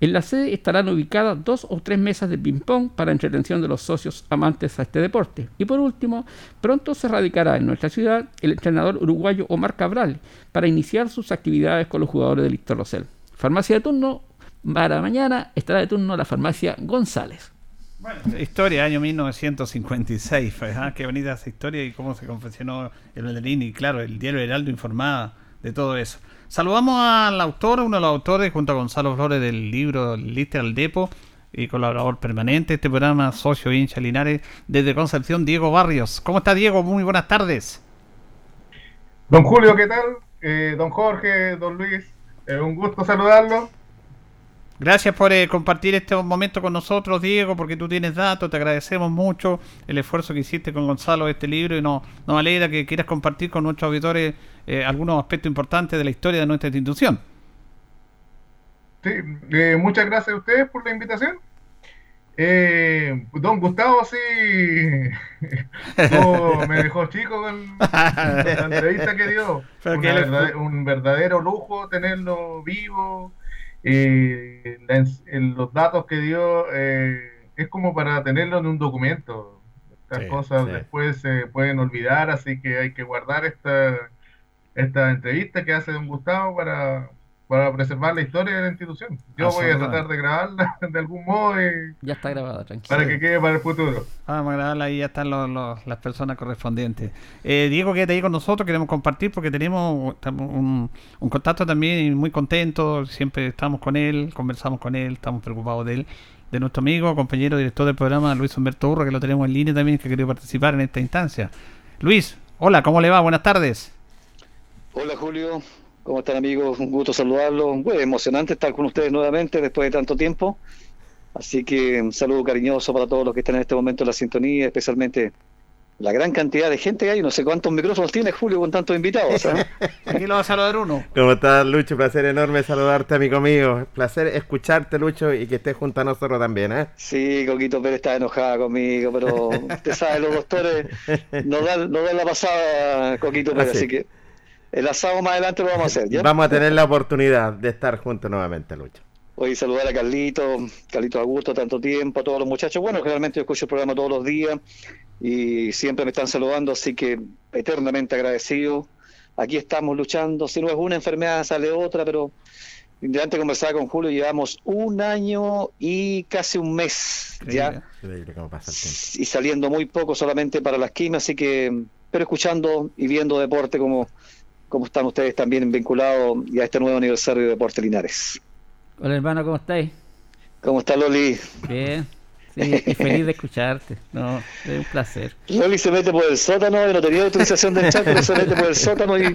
En la sede estarán ubicadas dos o tres mesas de ping-pong para entretención de los socios amantes a este deporte. Y por último, pronto se radicará en nuestra ciudad el entrenador uruguayo Omar Cabral para iniciar sus actividades con los jugadores del Lister Rosell. Farmacia de turno, para mañana estará de turno la farmacia González. Historia, año 1956. pues, ah, Qué bonita esa historia y cómo se confeccionó el banderín. Y claro, el diario Heraldo informaba de todo eso. Saludamos al autor, uno de los autores, junto a Gonzalo Flores, del libro Lister al Depo y colaborador permanente de este programa, socio hincha Linares, desde Concepción, Diego Barrios. ¿Cómo está Diego? Muy buenas tardes. Don Julio, ¿qué tal? Eh, don Jorge, don Luis, eh, un gusto saludarlo. Gracias por eh, compartir este momento con nosotros, Diego, porque tú tienes datos, te agradecemos mucho el esfuerzo que hiciste con Gonzalo de este libro y nos, nos alegra que quieras compartir con nuestros auditores eh, algunos aspectos importantes de la historia de nuestra institución. Sí, eh, muchas gracias a ustedes por la invitación. Eh, don Gustavo sí oh, me dejó chico con la entrevista que dio. Una verdad- un verdadero lujo tenerlo vivo. Eh, la en los datos que dio eh, es como para tenerlo en un documento. Estas Sí, cosas sí. después se pueden olvidar, así que hay que guardar esta, esta entrevista que hace don Gustavo para, para preservar la historia de la institución. Yo voy a tratar de grabarla de algún modo y- Ya está grabada, tranquilo. para que quede para el futuro. Vamos a grabarla ahí ya están los- los- las personas correspondientes. Eh, Diego, quédate ahí con nosotros, queremos compartir porque tenemos un, un contacto también y muy contento, siempre estamos con él, conversamos con él, estamos preocupados de él, de nuestro amigo, compañero, director del programa, Luis Humberto Urra, que lo tenemos en línea también, que ha querido participar en esta instancia. Luis, hola, ¿cómo le va? Buenas tardes. Hola Julio, ¿cómo están amigos? Un gusto saludarlos. Bueno, emocionante estar con ustedes nuevamente después de tanto tiempo. Así que un saludo cariñoso para todos los que están en este momento en la sintonía, especialmente la gran cantidad de gente que hay. No sé cuántos micrófonos tiene Julio con tantos invitados. ¿eh? Aquí lo va a saludar uno. ¿Cómo estás, Lucho? Placer enorme saludarte, amigo mío. Placer escucharte, Lucho, y que estés junto a nosotros también, ¿eh? Sí, Coquito Pérez está enojada conmigo, pero usted sabe, los doctores nos dan, nos dan la pasada, Coquito Pérez, Así. así que el asado más adelante lo vamos a hacer, ¿ya? Vamos a tener la oportunidad de estar juntos nuevamente, Lucho. Hoy saludar a Carlito, Carlito Augusto, tanto tiempo, a todos los muchachos. Bueno, generalmente yo escucho el programa todos los días y siempre me están saludando, así que eternamente agradecido. Aquí estamos luchando. Si no es una enfermedad, sale otra, pero de antes de conversar con Julio, llevamos un año y casi un mes ya Increíble cómo pasa el tiempo. y saliendo muy poco solamente para las quimias, así que, pero escuchando y viendo deporte como, como están ustedes también vinculados a este nuevo aniversario de Deporte Linares. Hola hermano, ¿cómo estáis? ¿Cómo está Loli? Bien. Sí, y feliz de escucharte. No, es un placer. Loli se mete por el sótano y no tenía autorización del chat, pero se mete por el sótano y,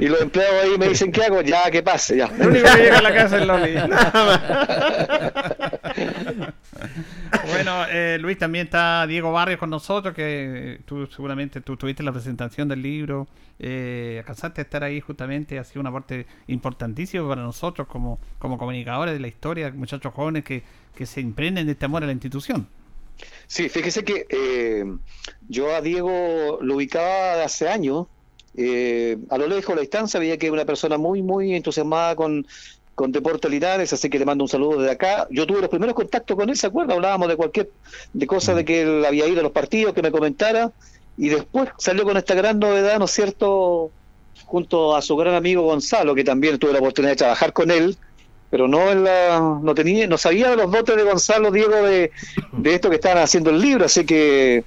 y los empleados ahí me dicen, ¿qué hago? Ya, que pase, ya. El único que llega a la casa es Loli. bueno, eh, Luis, también está Diego Barrios con nosotros, que tú seguramente tú tuviste la presentación del libro, eh, alcanzaste a estar ahí justamente, ha sido una parte importantísima para nosotros como, como comunicadores de la historia, muchachos jóvenes que, que se imprenden de este amor a la institución. Sí, fíjese que eh, yo a Diego lo ubicaba hace años. eh, a lo lejos, a la distancia, veía que era una persona muy, muy entusiasmada con, con Deportes Linares, así que le mando un saludo desde acá. Yo tuve los primeros contactos con él, ¿se acuerda? Hablábamos de cualquier, de cosas de que él había ido a los partidos, que me comentara, y después salió con esta gran novedad, ¿no es cierto? Junto a su gran amigo Gonzalo, que también tuve la oportunidad de trabajar con él, pero no en la, no tenía, no sabía de los dotes de Gonzalo Diego de, de esto que estaban haciendo el libro, así que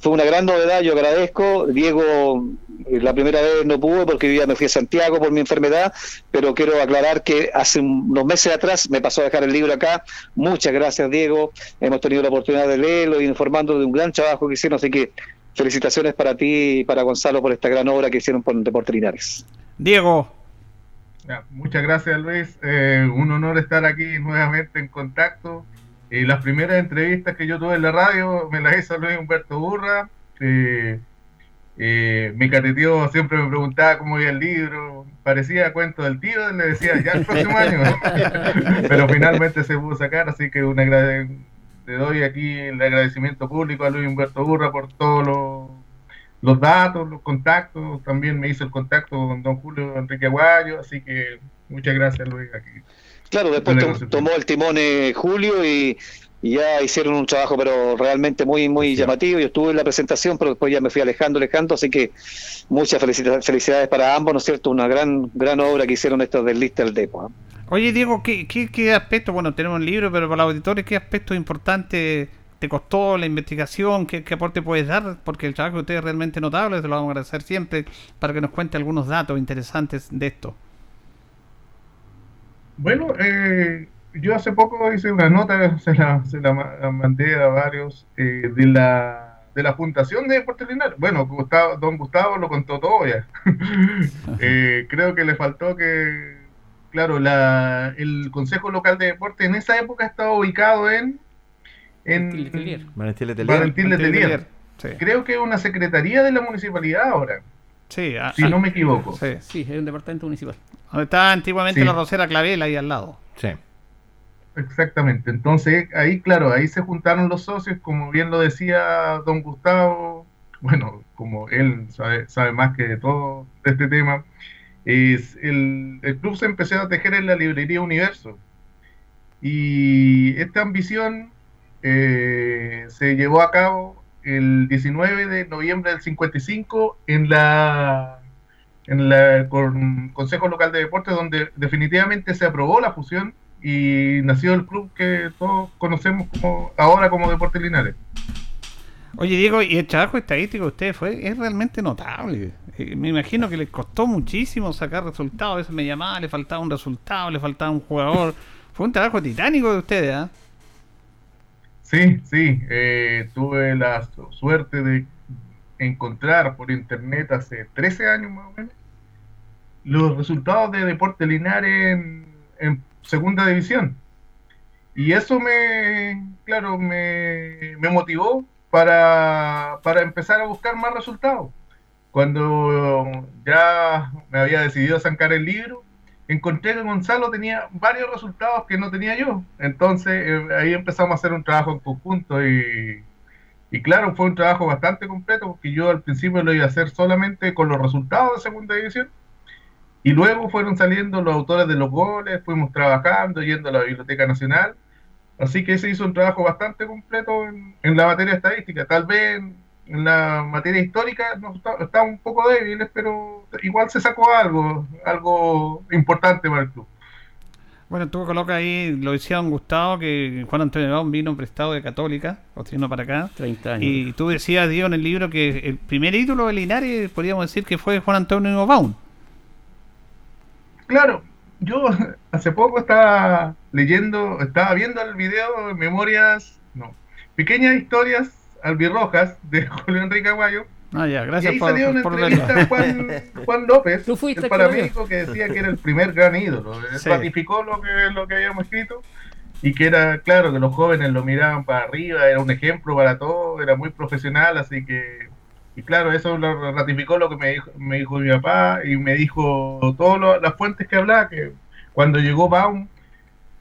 fue una gran novedad, yo agradezco. Diego, eh, la primera vez no pude porque yo ya me fui a Santiago por mi enfermedad, pero quiero aclarar que hace un- unos meses atrás me pasó a dejar el libro acá. Muchas gracias, Diego. Hemos tenido la oportunidad de leerlo y informando de un gran trabajo que hicieron, así que felicitaciones para ti y para Gonzalo por esta gran obra que hicieron por Deportes Linares. Diego, Ya, muchas gracias Luis, Eh, un honor estar aquí nuevamente en contacto. Eh, las primeras entrevistas que yo tuve en la radio me las hizo Luis Humberto Burra. Eh, eh, me cateteó, siempre me preguntaba cómo iba el libro, parecía cuento del tío, le decía ya el próximo año, pero finalmente se pudo sacar, así que un agrade- le doy aquí el agradecimiento público a Luis Humberto Burra por todos los, los datos, los contactos, también me hizo el contacto con don Julio Enrique Aguayo, así que muchas gracias Luis aquí. Claro, después tom- tomó el timón eh, Julio y, y ya hicieron un trabajo, pero realmente muy muy llamativo. Yo estuve en la presentación, pero después ya me fui alejando, alejando, así que muchas felicita- felicidades para ambos, ¿no es cierto? Una gran gran obra que hicieron estos del Lista del Depo. ¿eh? Oye, Diego, ¿qué, qué, qué aspecto? Bueno, tenemos un libro, pero para los auditores, ¿qué aspecto importante te costó la investigación? ¿Qué, qué aporte puedes dar? Porque el trabajo de usted es realmente notable, te lo vamos a agradecer siempre, para que nos cuente algunos datos interesantes de esto. Bueno, eh, yo hace poco hice una nota, se la, se la ma- la mandé a varios, eh, de la de la fundación de Deportes Linares. Bueno, Gustavo, don Gustavo lo contó todo ya. Eh, creo que le faltó que, claro, la, el Consejo Local de Deportes en esa época estaba ubicado en, en Letelier. Valentín Letelier. Valentín Letelier. Sí, Creo que es una secretaría de la municipalidad ahora, sí, a- si a- no me equivoco. sí. Sí, es un departamento municipal. Donde estaba antiguamente Sí. la Rosera Clavel ahí al lado. Sí. Exactamente. Entonces, ahí, claro, ahí se juntaron los socios, como bien lo decía don Gustavo, bueno, como él sabe, sabe más que de todo de este tema, es el, el club se empezó a tejer en la librería Universo. Y esta ambición eh, se llevó a cabo el 19 de noviembre del 55 en la en la con- Consejo Local de Deportes, donde definitivamente se aprobó la fusión y nació el club que todos conocemos como ahora como Deportes Linares. Oye, Diego, y el trabajo estadístico de ustedes fue, es realmente notable. Eh, me imagino que les costó muchísimo sacar resultados. A veces me llamaba, le faltaba un resultado, le faltaba un jugador. Fue un trabajo titánico de ustedes, ¿ah? Sí, sí, eh, tuve la su- suerte de encontrar por internet hace 13 años más o menos los resultados de Deporte Linares en, segunda división. Y eso me, claro, me, me motivó para, para empezar a buscar más resultados. Cuando ya me había decidido sacar el libro, encontré que Gonzalo tenía varios resultados que no tenía yo. Entonces eh, ahí empezamos a hacer un trabajo en conjunto y, y claro, fue un trabajo bastante completo porque yo al principio lo iba a hacer solamente con los resultados de segunda división y luego fueron saliendo los autores de los goles, fuimos trabajando, yendo a la Biblioteca Nacional. Así que se hizo un trabajo bastante completo en, en la materia estadística. Tal vez en, la materia histórica nos está, está, un poco débiles, pero igual se sacó algo, algo importante para el club. Bueno, tú colocas ahí, lo decía don Gustavo, que Juan Antonio Baum vino prestado de Católica, vino para acá. 30 años. Y tú decías, Diego, en el libro que el primer ídolo de Linares, podríamos decir que fue Juan Antonio Baum. Claro, yo hace poco estaba leyendo, estaba viendo el video de Memorias, no, Pequeñas Historias Albirrojas de Julio Enrique Aguayo. Ah, ya, gracias y ahí por, salió una por entrevista a Juan, Juan López, ¿Tú fuiste el paramédico que decía que era el primer gran ídolo. Sí. Ratificó lo que, lo que habíamos escrito y que era, claro, que los jóvenes lo miraban para arriba, era un ejemplo para todos, era muy profesional, así que, y claro, eso lo ratificó lo que me dijo, me dijo mi papá y me dijo todas las fuentes que hablaba, que cuando llegó Baum,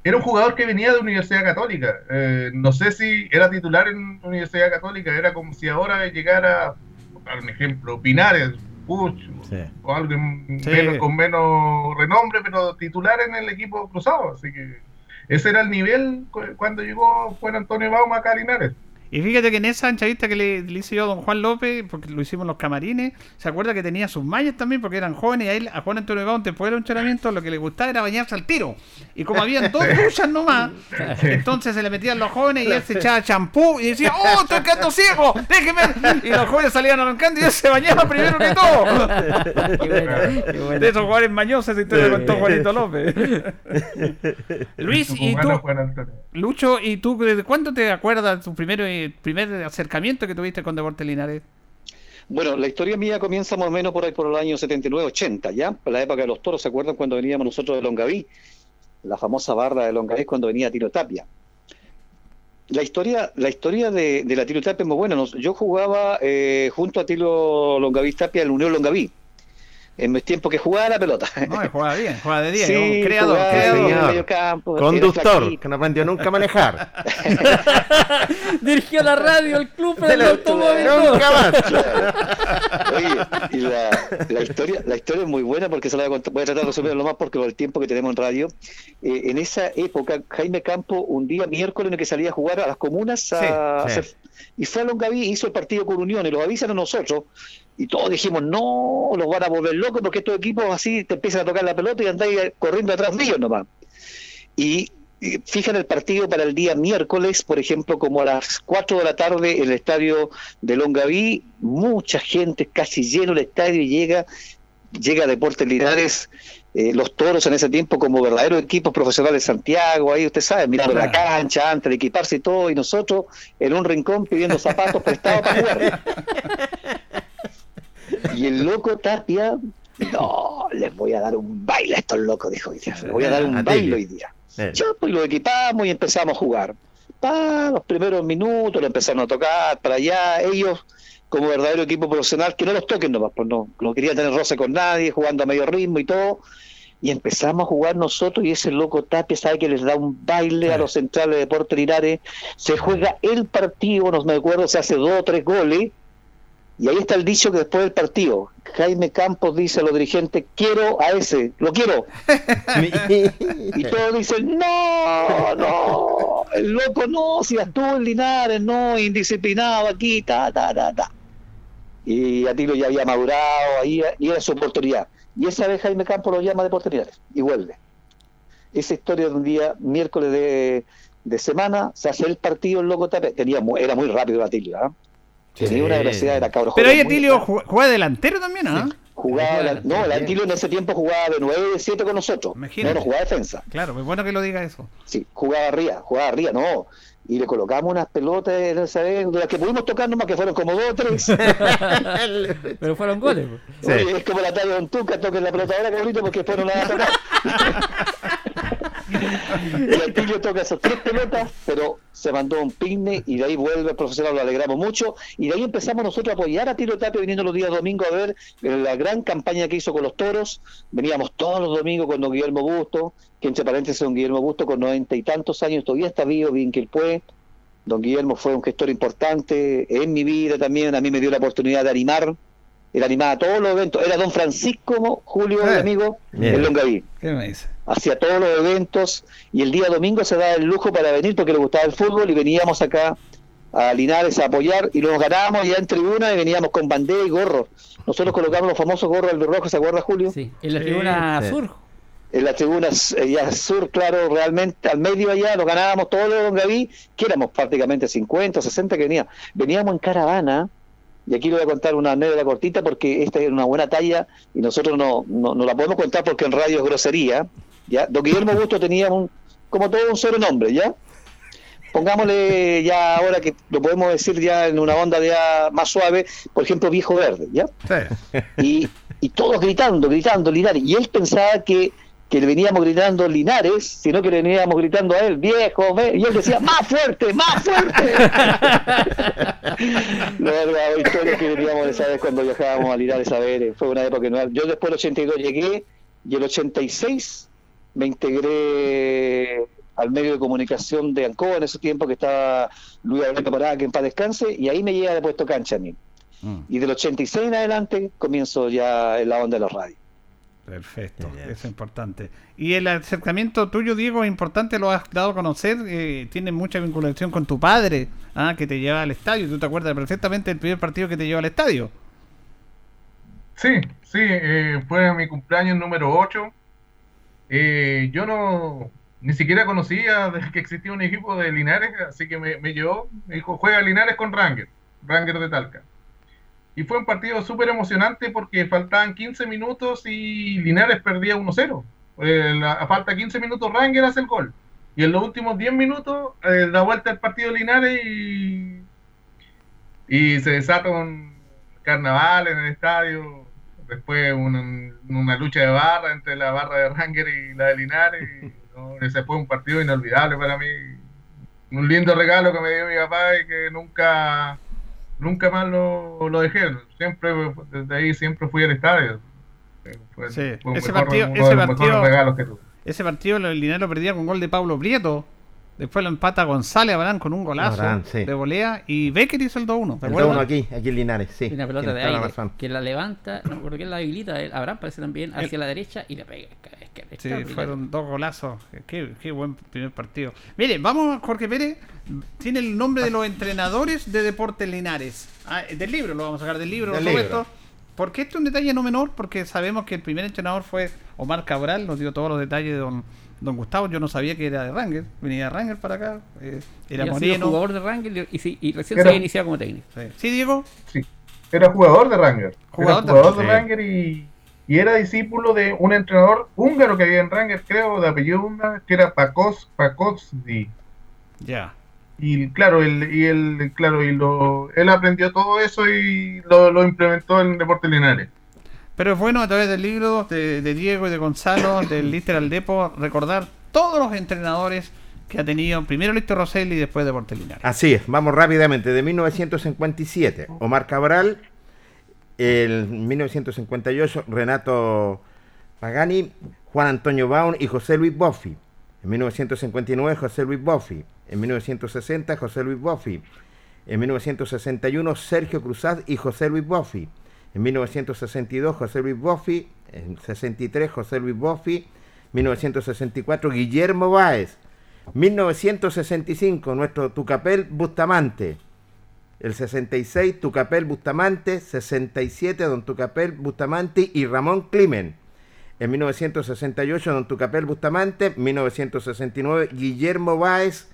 era un jugador que venía de Universidad Católica. Eh, no sé si era titular en Universidad Católica, era como si ahora llegara, por un ejemplo, Pinares, Puch, Sí. o alguien Sí. menos- con menos renombre, pero titular en el equipo cruzado. Así que ese era el nivel cu- cuando llegó Juan Antonio Bauma acá a Linares. Y fíjate que en esa entrevista que le, le hice yo a don Juan López, porque lo hicimos en los camarines, se acuerda que tenía sus mallas también, porque eran jóvenes, y a, él, a Juan Antonio Baum, después del entrenamiento, lo que le gustaba era bañarse al tiro. Y como habían dos duchas nomás, entonces se le metían los jóvenes y él se echaba champú y decía, ¡Oh, estoy quedando ciego! ¡Déjeme! Y los jóvenes salían arrancando y él se bañaba primero que todo. Qué bueno, qué bueno. De esos jugadores mañosos, y te lo contó Juanito López. Luis, y tú. Lucho, ¿y tú desde cuándo te acuerdas tu primer, eh, primer acercamiento que tuviste con Deportes Linares? Bueno, la historia mía comienza más o menos por ahí por el año 79-80, ¿ya? La época de los toros, ¿se acuerdan cuando veníamos nosotros de Longaví? La famosa barra de Longaví cuando venía Tiro Tapia. La historia, la historia de, de la Tiro Tapia es muy buena. Yo jugaba eh, junto a Tiro Longaví Tapia en la Unión Longaví, en mis tiempos que jugaba la pelota. No, jugaba bien, jugaba de día, Sí, un creador, jugaba creador. medio campo, Conductor, que no aprendió nunca a manejar. Dirigió la radio, el club, De el automóvil. nunca más. Oye, y la, la historia, la historia es muy buena porque se la voy a, contar- voy a tratar de resumir lo más porque por el tiempo que tenemos en radio. Eh, en esa época, Jaime Campo, un día miércoles en el que salía a jugar a las comunas a, Sí, a sí. hacer- y fue a Longaví, hizo el partido con Unión y los avisan a nosotros. Y todos dijimos, no, los van a volver locos porque estos equipos así te empiezan a tocar la pelota y andáis corriendo atrás de ellos nomás. Y y fijan el partido para el día miércoles, por ejemplo, como a las 4 de la tarde en el estadio de Longaví, mucha gente, casi lleno el estadio y llega, llega Deportes Linares, eh, los toros en ese tiempo como verdaderos equipos profesionales de Santiago, ahí usted sabe, mirando la cancha antes de equiparse y todo, y nosotros en un rincón pidiendo zapatos prestados para jugar. Y el loco Tapia, no, les voy a dar un baile a estos locos, dijo hoy día, les voy a dar un A baile Tilly. hoy día. Eh. Ya, pues lo equipamos y empezamos a jugar. Pa, los primeros minutos lo empezaron a tocar para allá. Ellos, como verdadero equipo profesional, que no los toquen nomás, pues no, no querían tener roce con nadie, jugando a medio ritmo y todo. Y empezamos a jugar nosotros y ese loco Tapia sabe que les da un baile a los centrales de Deportes Linares. Se juega el partido, no me acuerdo, se hace dos o tres goles. Y ahí está el dicho que después del partido, Jaime Campos dice a los dirigentes, quiero a ese, lo quiero. Y todos dicen, no, no, el loco no, si estuvo en Linares, no, indisciplinado aquí, ta, ta, ta, ta. Y Atilo ya había madurado, ahí, y era su oportunidad. Y esa vez Jaime Campos lo llama de Linares y vuelve. Esa historia de un día, miércoles de, de semana, se hace el partido, el loco Tapia, tenía, era muy rápido Atilio, ¿ah? Sí. una velocidad, era cabro Pero ahí muy Atilio rápido. ju- juega delantero también, ¿ah? Jugaba, la- no, el. Atilio en ese tiempo jugaba de 9 de 7 con nosotros. Imagínate. No, no jugaba defensa. Claro, es bueno que lo diga eso. Sí, jugaba arriba, jugaba arriba, no. y le colocamos unas pelotas vez, de las que pudimos tocar nomás que fueron como dos o tres. Pero fueron goles. Sí. Oye, es como la talla de un tuca, toquen la pelota ahora, cabrito, porque fueron a tocar. y el Tilio toca esas tres pelotas, pero se mandó un picnic y de ahí vuelve el profesional, lo alegramos mucho. Y de ahí empezamos nosotros a apoyar a Tiro Tapia viniendo los días domingos a ver la gran campaña que hizo con los toros. Veníamos todos los domingos con don Guillermo Busto, que entre paréntesis don Guillermo Busto con noventa y tantos años todavía está vivo, bien que él puede. Don Guillermo fue un gestor importante en mi vida también, a mí me dio la oportunidad de animar él animaba todos los eventos. Era don Francisco Julio, Eh, amigo, bien. el Longaví. ¿Qué me dice? Hacía todos los eventos y el día domingo se daba el lujo para venir porque le gustaba el fútbol y veníamos acá a Linares a apoyar y nos ganábamos ya en tribuna y veníamos con bandera y gorro. Nosotros colocamos los famosos gorros del rojo, ¿se acuerda Julio? Sí, en la tribuna sur. En la tribuna eh, ya sur, claro, realmente al medio allá nos ganábamos todos los Don Gaví, que éramos prácticamente 50 60 que venía. Veníamos en caravana, y aquí le voy a contar una anécdota cortita porque esta es una buena talla y nosotros no, no, no la podemos contar porque en radio es grosería. ¿Ya? Don Guillermo Busto tenía un, como todo un sobrenombre, ¿ya? Pongámosle ya ahora que lo podemos decir ya en una onda ya más suave, por ejemplo, viejo verde, ¿ya? y, y todos gritando, gritando Linares. Y él pensaba que, que le veníamos gritando Linares, sino que le veníamos gritando a él, viejo, ve", y él decía, más fuerte, más fuerte. La verdad, historia que veníamos esa vez cuando viajábamos a Linares a ver, eh, fue una época que no- Yo después del 82 llegué y el 86 me integré al medio de comunicación de Ancoa en ese tiempo que estaba Luis Alberto Parada, que en paz descanse, y ahí me llega de puesto cancha a mí. Y del 86 en adelante comienzo ya en la onda de la radio. Perfecto, eso es importante. Y el acercamiento tuyo, Diego, es importante, lo has dado a conocer, eh, tiene mucha vinculación con tu padre, ah, que te lleva al estadio. Tú te acuerdas perfectamente del primer partido que te llevó al estadio. Sí, sí, eh, fue mi cumpleaños número 8. Eh, yo no, ni siquiera conocía que existía un equipo de Linares, así que me, me llevó, me dijo, juega Linares con Ranger, Ranger de Talca. Y fue un partido súper emocionante porque faltaban 15 minutos y Linares perdía 1-0. Eh, a falta 15 minutos Ranger hace el gol. Y en los últimos 10 minutos eh, da vuelta el partido Linares y, y se desata un carnaval en el estadio. Después una, una lucha de barra entre la barra de Ranger y la de Linares. y, no, ese fue un partido inolvidable para mí. Un lindo regalo que me dio mi papá y que nunca nunca más lo, lo dejé. Siempre, desde ahí siempre fui al estadio. Fue, Sí, fue ese mejor- partido, uno ese de los mejores partido, regalos que tuve. ese partido el Linares lo perdía con gol de Pablo Prieto. Después lo empata González Abraham con un golazo Abraham, sí. de volea y Becker hizo el 2-1. ¿te El acuerdas? 2-1 aquí, aquí en Linares, sí. Una pelota de la aire razón. que la levanta, no, porque la habilita, él- Abraham parece también hacia la derecha y le pega. Es que- es que Sí, fueron dos golazos. Qué, qué buen primer partido. Mire, vamos, Jorge Pérez. Tiene el nombre de los entrenadores de Deportes Linares. Ah, del libro, lo vamos a sacar del libro, Del por libro. Porque esto es un detalle no menor, porque sabemos que el primer entrenador fue Omar Cabral, nos dio todos los detalles de don, don Gustavo. Yo no sabía que era de Ranger, venía de Ranger para acá. eh, era sido moreno. jugador de Ranger y, sí- y recién Era- se había iniciado como técnico. Sí. Sí, Diego. Sí, era jugador de Ranger. Jugador de- era jugador de, sí. Ranger y, y era discípulo de un entrenador húngaro que había en Ranger, creo, de apellido húngaro, que era Pacos, Pakozdi. Ya. Y claro, él, y él, claro, y lo, él aprendió todo eso y lo, lo implementó en Deportes Linares. Pero es bueno a través del libro de, de Diego y de Gonzalo, del Lister al Depo, recordar todos los entrenadores que ha tenido primero Lister Rosselli y después Deportes Linares. Así es, vamos rápidamente. De 1957, Omar Cabral. En 1958, Renato Pagani, Juan Antonio Baun y José Luis Boffi. En 1959, José Luis Boffi. En 1960, José Luis Boffi. En 1961, Sergio Cruzat y José Luis Boffi. En 1962, José Luis Boffi. En 63, José Luis Boffi. 1964, Guillermo Báez. 1965, nuestro Tucapel Bustamante. El 66, Tucapel Bustamante. 67, Don Tucapel Bustamante y Ramón Climen. En 1968, Don Tucapel Bustamante. 1969, Guillermo Báez.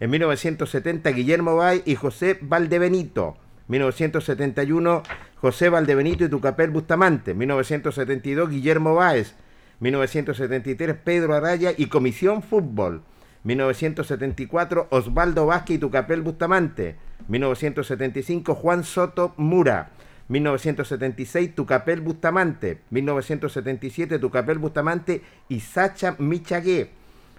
En 1970, Guillermo Báez y José Valdebenito. 1971, José Valdebenito y Tucapel Bustamante. 1972, Guillermo Báez. 1973, Pedro Araya y Comisión Fútbol. 1974 Osvaldo Vázquez y Tucapel Bustamante. 1975 Juan Soto Mura. 1976 Tucapel Bustamante. 1977 Tucapel Bustamante y Sacha Michagué.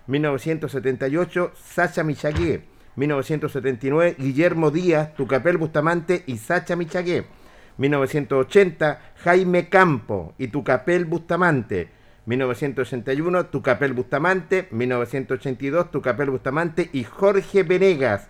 1978 Sacha Michagué. 1979 Guillermo Díaz, Tucapel Bustamante y Sacha Michagué. 1980 Jaime Campo y Tucapel Bustamante. 1981 Tucapel Bustamante. 1982 Tucapel Bustamante y Jorge Venegas.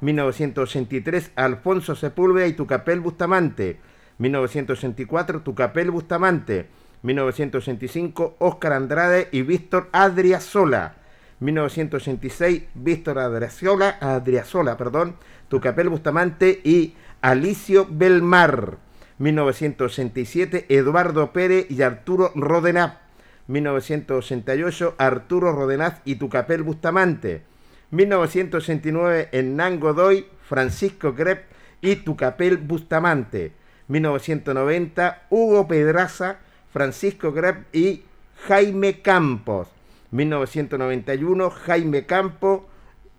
1983 Alfonso Sepúlveda y Tucapel Bustamante. 1984 Tucapel Bustamante. 1985 Óscar Andrade y Víctor Adriasola. 1986 Víctor Adriasola, Adriasola, perdón, Tucapel Bustamante y Alicio Belmar. 1987 Eduardo Pérez y Arturo Rodenap. 1988 Arturo Rodenaz y Tucapel Bustamante. 1989 Hernán Godoy, Francisco Grep y Tucapel Bustamante. 1990 Hugo Pedraza, Francisco Grep y Jaime Campos. 1991 Jaime Campo,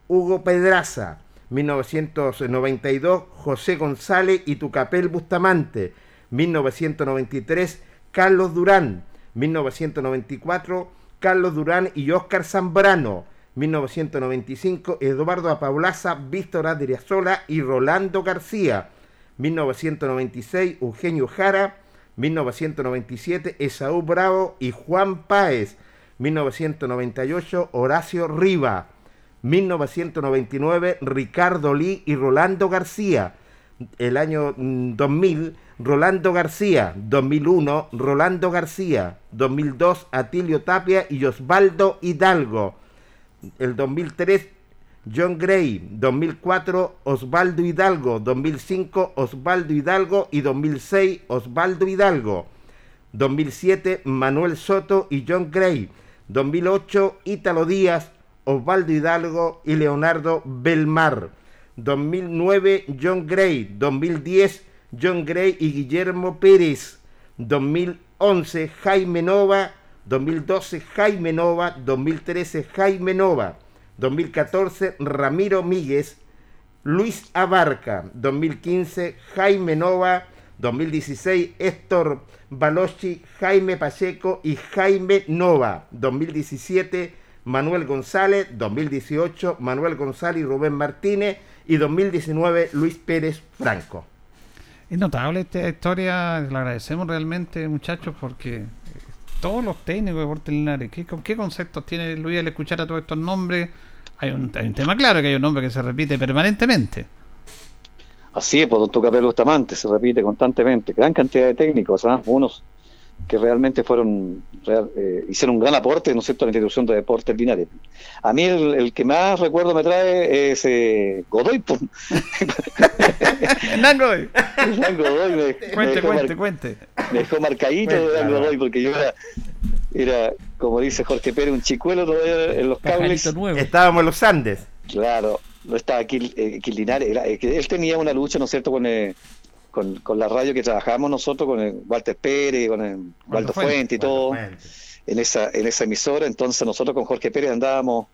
Hugo Pedraza. 1992 José González y Tucapel Bustamante. 1993 Carlos Durán. 1994 Carlos Durán y Óscar Zambrano. 1995 Eduardo Apaulaza, Víctor Adriasola y Rolando García. 1996 Eugenio Jara. 1997 Esaú Bravo y Juan Páez. 1998 Horacio Riva. 1999 Ricardo Lee y Rolando García. El año 2000 Rolando García. 2001 Rolando García. 2002 Atilio Tapia y Osvaldo Hidalgo. El 2003 John Gray. 2004 Osvaldo Hidalgo. 2005 Osvaldo Hidalgo y 2006 Osvaldo Hidalgo. 2007 Manuel Soto y John Gray. 2008 Ítalo Díaz, Osvaldo Hidalgo y Leonardo Belmar. 2009 John Gray. 2010 John Gray y Guillermo Pérez. 2011 Jaime Nova. 2012 Jaime Nova. 2013 Jaime Nova. 2014 Ramiro Míguez. Luis Abarca. 2015 Jaime Nova. 2016 Héctor Balochi, Jaime Pacheco y Jaime Nova. 2017 Manuel González. 2018 Manuel González y Rubén Martínez. Y 2019 Luis Pérez Franco. Es notable esta historia, le agradecemos realmente muchachos porque todos los técnicos de Portelinares, ¿qué, ¿qué conceptos tiene Luis al escuchar a todos estos nombres? Hay un, hay un tema claro que hay un nombre que se repite permanentemente. Así es, por don Tucapel Bustamante, se repite constantemente. Gran cantidad de técnicos, ¿ah? unos que realmente fueron real- eh, hicieron un gran aporte, ¿no es cierto?, a la institución de deportes Linares. A mí el, el que más recuerdo me trae es eh, Godoy. Hernán Godoy. Hernán Godoy me, me Cuente, dejó cuente, mar- cuente. me dejó marcadito de Hernán. Godoy porque yo era, era, como dice Jorge Pérez, un chicuelo todavía en los cables. Estábamos en los Andes. Claro, no estaba aquí, eh, aquí Linares, era- que él tenía una lucha, ¿no es cierto?, con, eh, con, con la radio que trabajábamos nosotros, con el Walter Pérez, con el Waldo Fuente. Fuente y todo, en esa, en esa emisora, entonces nosotros con Jorge Pérez andábamos,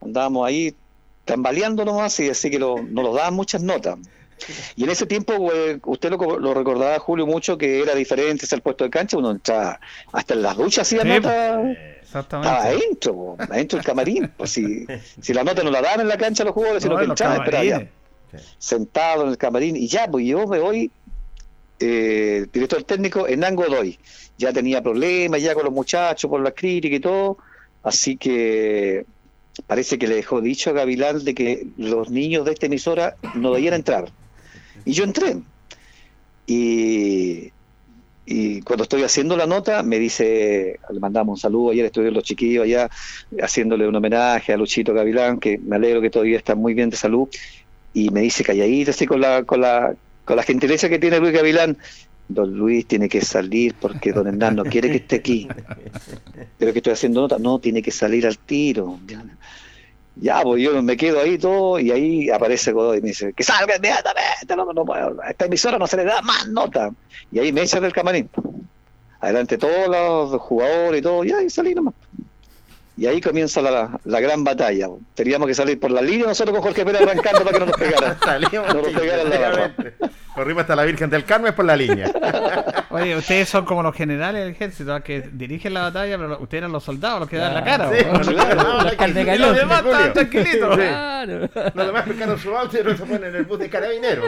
andábamos ahí tambaleando nomás y así que lo- nos los daban muchas notas. Y en ese tiempo, eh, usted lo, lo recordaba, Julio, mucho, que era diferente el puesto de cancha, uno entraba hasta en las duchas hacía Sí, notas Exactamente. estaba adentro, adentro del camarín. Pues si, si la nota no la daban en la cancha los jugadores, sino No, que en los entraban, esperaba ya, camarines. sentado en el camarín. Y ya, pues yo me voy, eh, director técnico, Hernán Godoy. Ya tenía problemas ya con los muchachos por las críticas y todo. Así que parece que le dejó dicho a Gavilán de que los niños de esta emisora no debían entrar. Y yo entré. Y, cuando estoy haciendo la nota, me dice, le mandamos un saludo, ayer estuvieron los chiquillos allá haciéndole un homenaje a Luchito Gavilán, que me alegro que todavía está muy bien de salud, y me dice calladito, así con la, con la, con la gentileza que tiene Luis Gavilán, don Luis tiene que salir porque don Hernán no quiere que esté aquí. Pero que estoy haciendo nota, no, tiene que salir al tiro. Ya, pues yo me quedo ahí todo y ahí aparece Godoy y me dice, que salga inmediatamente, no, no a esta emisora no se le da más nota. Y ahí me echan del camarín. Adelante todos los jugadores y todo, y salí nomás. Y ahí comienza la, la gran batalla. Teníamos que salir por la línea nosotros con Jorge Pérez arrancando para que no nos pegaran. Salimos no nos pegaran la barra. Corrimos hasta la Virgen del Carmen por la línea. Oye, ustedes son como los generales del ejército que dirigen la batalla, pero ustedes eran los soldados los que dan la cara. Sí, Los demás estaban tranquilitos. Claro. Los demás pescaron su auto y no se ponen en el bus de carabinero.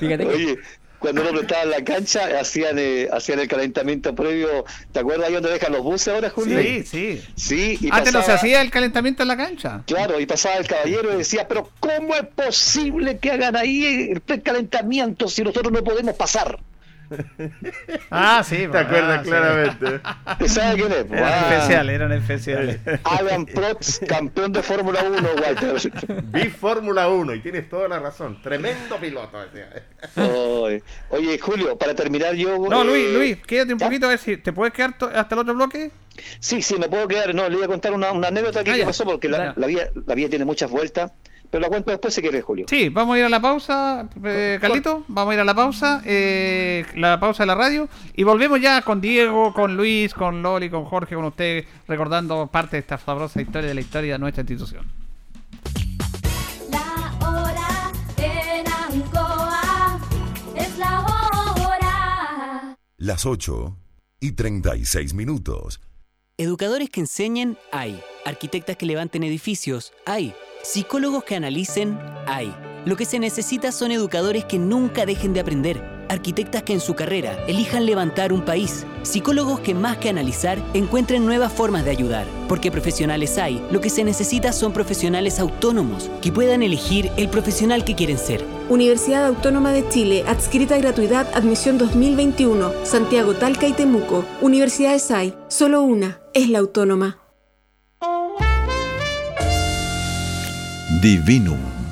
Fíjate que Oye, cuando uno estaba en la cancha, hacían, eh, hacían el calentamiento previo. ¿Te acuerdas ahí donde dejan los buses ahora, Julio? Sí, sí. Sí, y Antes no se pasaba- hacía el calentamiento en la cancha. Claro, y pasaba el caballero y decía, pero ¿cómo es posible que hagan ahí el precalentamiento si nosotros no podemos pasar? Ah, sí. ¿Te acuerdas ah, sí. claramente? ¿Usted sabe quién es? Eran Ah, especiales, eran especiales. Alan Prost, campeón de Fórmula 1, Walter. Vi Fórmula 1 y tienes toda la razón. Tremendo piloto. decía. Oye, Oye, Julio, para terminar yo... No, eh, Luis, Luis, quédate un ¿ya? poquito a ver si te puedes quedar hasta el otro bloque. Sí, sí, me puedo quedar. No, le voy a contar una, una anécdota aquí Ah, que ya. pasó porque la, la, vida, la vida tiene muchas vueltas. Pero la cuento después si quieres, Julio. Sí, vamos a ir a la pausa, eh, Carlito. Vamos a ir a la pausa, eh, la pausa de la radio. Y volvemos ya con Diego, con Luis, con Loli, con Jorge, con usted, recordando parte de esta sabrosa historia de la historia de nuestra institución. La hora en Ancoa es la hora. Las 8 y 36 minutos. Educadores que enseñen, hay. Arquitectas que levanten edificios, hay. Psicólogos que analicen, hay. Lo que se necesita son educadores que nunca dejen de aprender. Arquitectas que en su carrera elijan levantar un país. Psicólogos que más que analizar encuentren nuevas formas de ayudar. Porque profesionales hay. Lo que se necesita son profesionales autónomos que puedan elegir el profesional que quieren ser. Universidad Autónoma de Chile, adscrita a gratuidad, admisión 2021, Santiago, Talca y Temuco. Universidades hay, solo una, es la autónoma. Divinum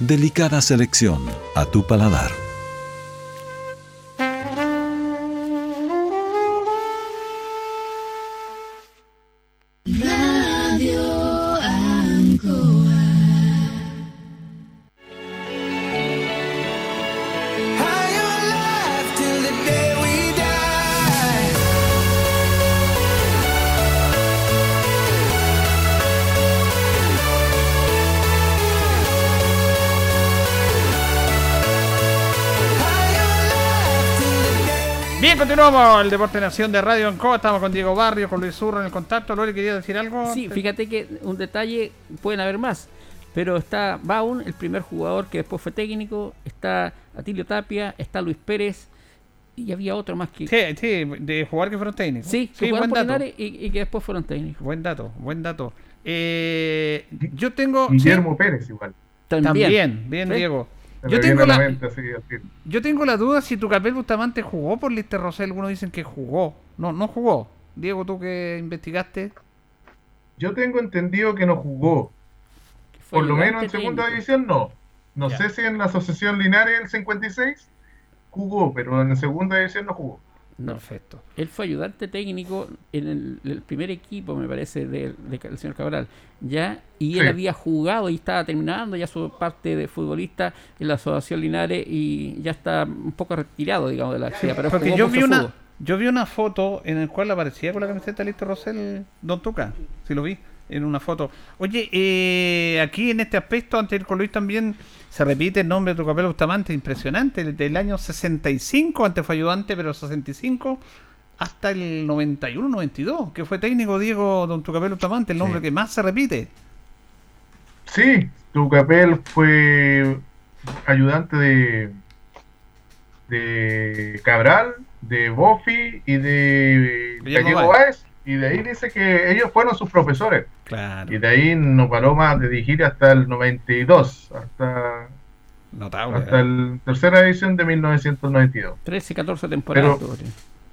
Delicada selección a tu paladar. Continuamos el Deporte Nación de Radio Ancoa. Estamos con Diego Barrio, con Luis Zurro en el contacto. Lori, ¿quería decir algo? Sí, fíjate que un detalle, pueden haber más, pero está Baun, el primer jugador que después fue técnico, está Atilio Tapia, está Luis Pérez y había otro más que... Sí, sí, de jugar que fueron técnicos. Sí, que sí buen por dato. Y, y que después fueron técnicos. Buen dato, buen dato. Eh, yo tengo. Guillermo sí, Pérez igual. También, bien, Sí. Diego. Yo tengo, la la, mente así, al tiro. yo tengo la duda si tu Capel Bustamante jugó por Lister Rosell. Algunos dicen que jugó. No, no jugó. Diego, tú que investigaste. Yo tengo entendido que no jugó. Por lo menos en segunda técnico. división no. No Ya. sé si en la Asociación Linares del 56 jugó, pero en segunda división no jugó. No. Perfecto. Él fue ayudante técnico en el, el primer equipo, me parece, del de, del señor Cabral. Ya, y él Sí. había jugado y estaba terminando ya su parte de futbolista en la Asociación Linares y ya está un poco retirado, digamos, de la actividad. Pero Porque yo vi una fútbol. yo vi una foto en la cual aparecía con la camiseta de Lister Rosell Don Tuca. Si lo vi en una foto. Oye, eh, aquí en este aspecto, antes de ir con Luis también, se repite el nombre de tu Capel Bustamante, impresionante, del año 65, antes fue ayudante, pero 65 hasta el 91-92, que fue técnico Diego Don Tucapel Bustamante, el nombre que más se repite. Sí, Tucapel fue ayudante de, de Cabral, de Bofi y de Gallego Báez. Y de ahí dice que ellos fueron sus profesores. Claro. Y de ahí no paró más de dirigir hasta el 92, hasta, Notable. hasta la tercera edición de 1992. 13, 14 temporadas. Pero-.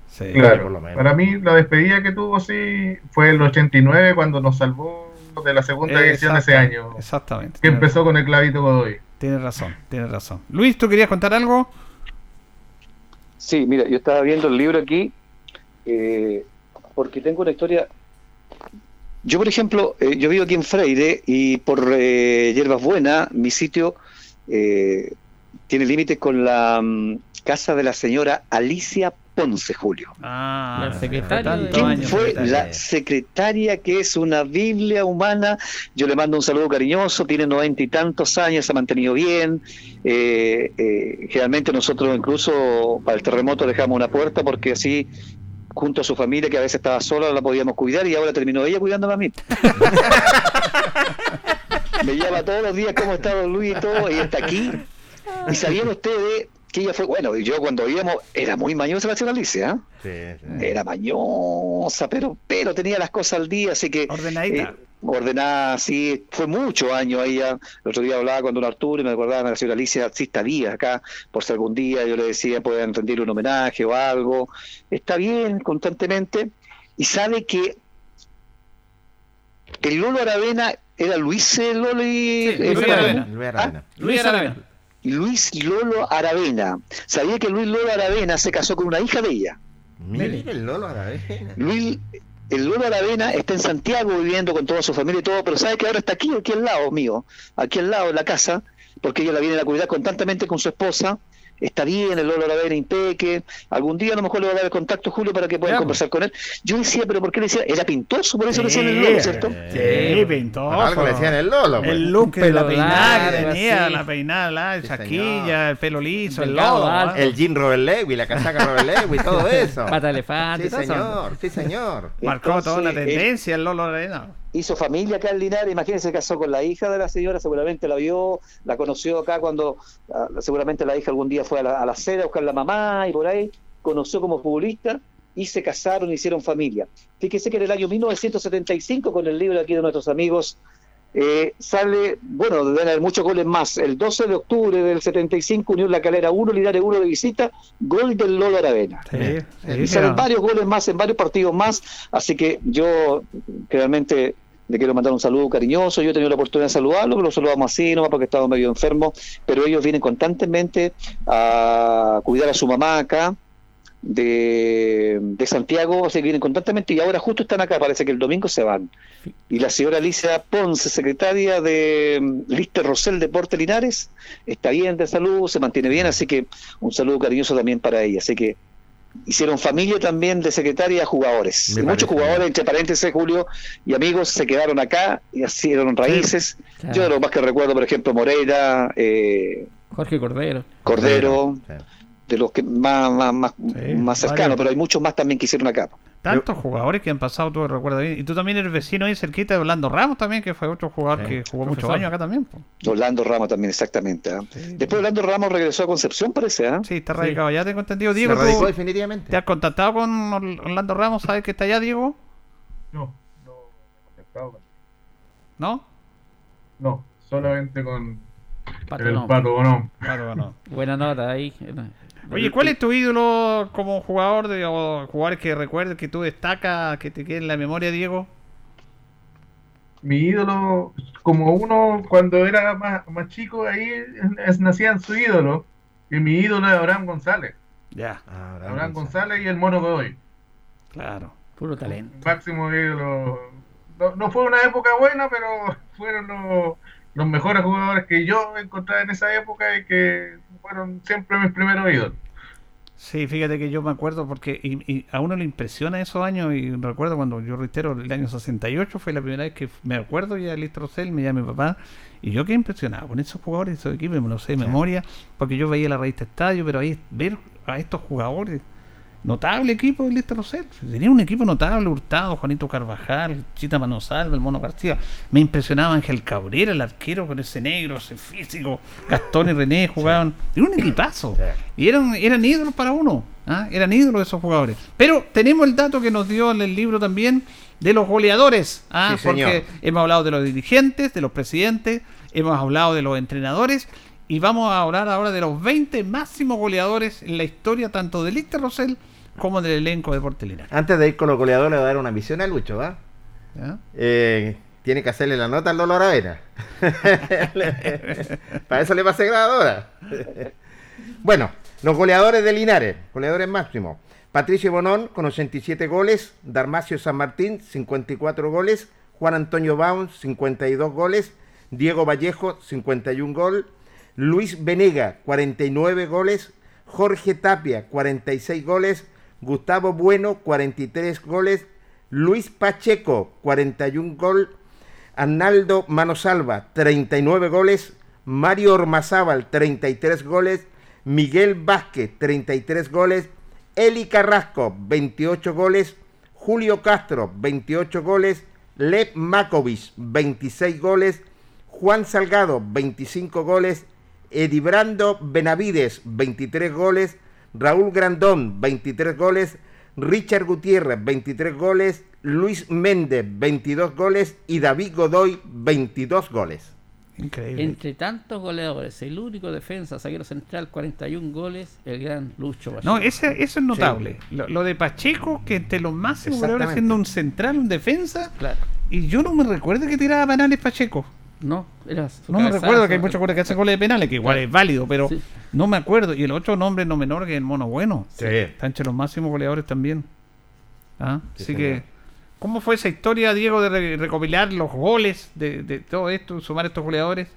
Sí. Claro, por lo menos. para mí la despedida que tuvo sí fue el 89 cuando nos salvó de la segunda edición de ese año. Exactamente. Que empezó con el clavito Godoy. Tienes razón, tienes razón. Luis, ¿tú querías contar algo? Sí, mira, yo estaba viendo el libro aquí eh, porque tengo una historia. Yo, por ejemplo, eh, yo vivo aquí en Freire y por eh, Hierbas Buenas, mi sitio eh, tiene límites con la mm, casa de la señora Alicia Ponce, Julio. Ah, La secretaria ¿Quién fue la secretaria que es una Biblia humana? Yo le mando un saludo cariñoso, tiene noventa y tantos años, se ha mantenido bien. Eh, eh, generalmente nosotros incluso para el terremoto dejamos una puerta porque así junto a su familia que a veces estaba sola la podíamos cuidar y ahora terminó ella cuidándome a mí. Me llama todos los días cómo está don Luis y todo, y está aquí. Y sabían ustedes que ella fue, bueno, yo cuando íbamos, era muy mañosa la señora Alicia, ¿eh? era mañosa, pero pero tenía las cosas al día, así que Ordenadita. eh, ordenada, sí, fue muchos años ella. El otro día hablaba con don Arturo y me acordaba de la señora Alicia, sí bien acá, por si algún día yo le decía pueden rendirle un homenaje o algo. Está bien constantemente y sabe que el Lolo Aravena era Luis Lolo y Sí, Luis Aravena. Luis ¿Ah? Aravena. Luis Aravena. Luis Lolo Aravena. Sabía que Luis Lolo Aravena se casó con una hija de ella. Mire el Lolo Aravena. Luis, el Lolo Aravena está en Santiago viviendo con toda su familia y todo, pero sabe que ahora está aquí, aquí al lado mío, aquí al lado en la casa, porque ella la viene a cuidar constantemente con su esposa. Está bien, el Lolo Aravena impeque. Algún día a lo mejor le voy a dar el contacto, Julio, para que puedan conversar con él. Yo decía, pero ¿por qué le decía? Era pintoso, por eso le decían el Lolo, ¿cierto? Sí, pintoso. Por algo le decían el Lolo. pues. El look de la Pelo peinada que tenía, así. la peinada, la Sí, chaquilla, señor. el pelo liso, el alto. ¿ah? El jean Robert Lewis, la casaca Robert Lewis, todo eso. Pata elefante, Sí, todo eso. señor, sí, señor. Marcó toda una tendencia el Lolo Arena. Hizo familia acá en Linares, imagínense, se casó con la hija de la señora, seguramente la vio, la conoció acá cuando ah, seguramente la hija algún día fue a la, a a buscar a la mamá y por ahí, conoció como futbolista y se casaron, hicieron familia. Fíjese que en el año 1975, con el libro aquí de nuestros amigos, eh, sale, bueno, deben haber muchos goles más. El 12 de octubre del 75, Unión La Calera 1, Linares 1 de visita, gol del Lolo Aravena. Sí, sí, Y salen sí. varios goles más en varios partidos más, así que yo realmente le quiero mandar un saludo cariñoso. Yo he tenido la oportunidad de saludarlo, pero lo saludamos así, nomás porque estaba medio enfermo. Pero ellos vienen constantemente a cuidar a su mamá acá de, de Santiago, que vienen constantemente y ahora justo están acá, parece que el domingo se van. Y la señora Alicia Ponce, secretaria de mm, Lister Rosell Deporte Linares, está bien de salud, se mantiene bien, así que un saludo cariñoso también para ella. Así que hicieron familia también de secretaria a jugadores. Y muchos jugadores, entre paréntesis, Julio, y amigos, se quedaron acá y hicieron raíces. claro. Yo de lo más que recuerdo, por ejemplo, Moreira, eh, Jorge Cordero. Cordero. De los que más, más, más, Sí, más cercanos, varios. pero hay muchos más también que hicieron acá. Tantos jugadores que han pasado, tú recuerdas bien. Y tú también eres vecino ahí cerquita de Orlando Ramos también, que fue otro jugador Sí, que jugó muchos años acá también. po. Orlando Ramos también, exactamente. ¿ah? Sí. Después Orlando Ramos regresó a Concepción, parece. ¿ah? Sí, está radicado allá, tengo entendido. Se Diego, radicó ¿tú definitivamente. ¿te has contactado con Or- Orlando Ramos? ¿Sabes que está allá, Diego? No, no, no, ¿No? no, solamente con Pato el no. Pato Bonón. Buena nota ahí. Oye, ¿cuál es tu ídolo como jugador de, o jugadores que recuerdes que tú destacas, que te quede en la memoria, Diego? Mi ídolo, como uno cuando era más, más chico, ahí es, nacían su ídolo. Y mi ídolo es Abraham González. Ya, Ah, Abraham Abraham González. González y el Mono Godoy. claro. Puro talento. Máximo ídolo. No, no fue una época buena, pero fueron los, los mejores jugadores que yo encontré en esa época y que fueron siempre mis primeros ídolos. Sí, fíjate que yo me acuerdo porque y, y a uno le impresiona esos años y recuerdo cuando yo reitero el año 68 fue la primera vez que me acuerdo ya el Rosell, me llama mi papá y yo quedé impresionado con esos jugadores, esos equipos, me lo sé de memoria porque yo veía la revista Estadio, pero ahí ver a estos jugadores notable equipo del Lister Rosell. Tenía un equipo notable, Hurtado, Juanito Carvajal, Chita Manosalva, el Mono García. Me impresionaba Ángel Cabrera, el arquero con ese negro, ese físico. Gastón y René jugaban. Era un equipazo. Y eran, eran ídolos para uno. ¿ah? Eran ídolos esos jugadores. Pero tenemos el dato que nos dio en el libro también de los goleadores. ¿ah? Sí, señor. Porque hemos hablado de los dirigentes, de los presidentes, hemos hablado de los entrenadores. Y vamos a hablar ahora de los 20 máximos goleadores en la historia tanto del Lister Rosell como del elenco de Portelina. Antes de ir con los goleadores, le voy a dar una misión a Lucho, ¿va? Eh, tiene que hacerle la nota al Lolo Aravena. Para eso le pasé grabadora. bueno, los goleadores de Linares, goleadores máximos. Patricio Bonón con 87 goles, Darmacio San Martín 54 goles, Juan Antonio Baum 52 goles, Diego Vallejo 51 gol, Luis Venega 49 goles, Jorge Tapia 46 goles, Gustavo Bueno 43 goles, Luis Pacheco 41 gol, Arnaldo Manosalva 39 goles, Mario Ormazábal 33 goles, Miguel Vázquez 33 goles, Eli Carrasco 28 goles, Julio Castro 28 goles, Lev Makovic 26 goles, Juan Salgado 25 goles, Edibrando Benavides 23 goles, Raúl Grandón 23 goles, Richard Gutiérrez 23 goles, Luis Méndez 22 goles y David Godoy 22 goles. Increíble. Entre tantos goleadores, el único defensa, zaguero central, 41 goles, el gran Lucho Pacheco. No, ese, eso es notable. Lo, lo de Pacheco, que entre los máximos goleadores siendo un central, un defensa. Claro. Y yo no me recuerdo que tiraba penales Pacheco. No, era su No me recuerdo que hay muchos goles que hacen goles de penales, que igual Claro. es válido, pero Sí. no me acuerdo. Y el otro nombre no menor que el Mono Bueno. Sí. Está entre los máximos goleadores también. ¿Ah? Sí, Así señor. que, ¿cómo fue esa historia, Diego, de re- recopilar los goles de, de todo esto, sumar estos goleadores?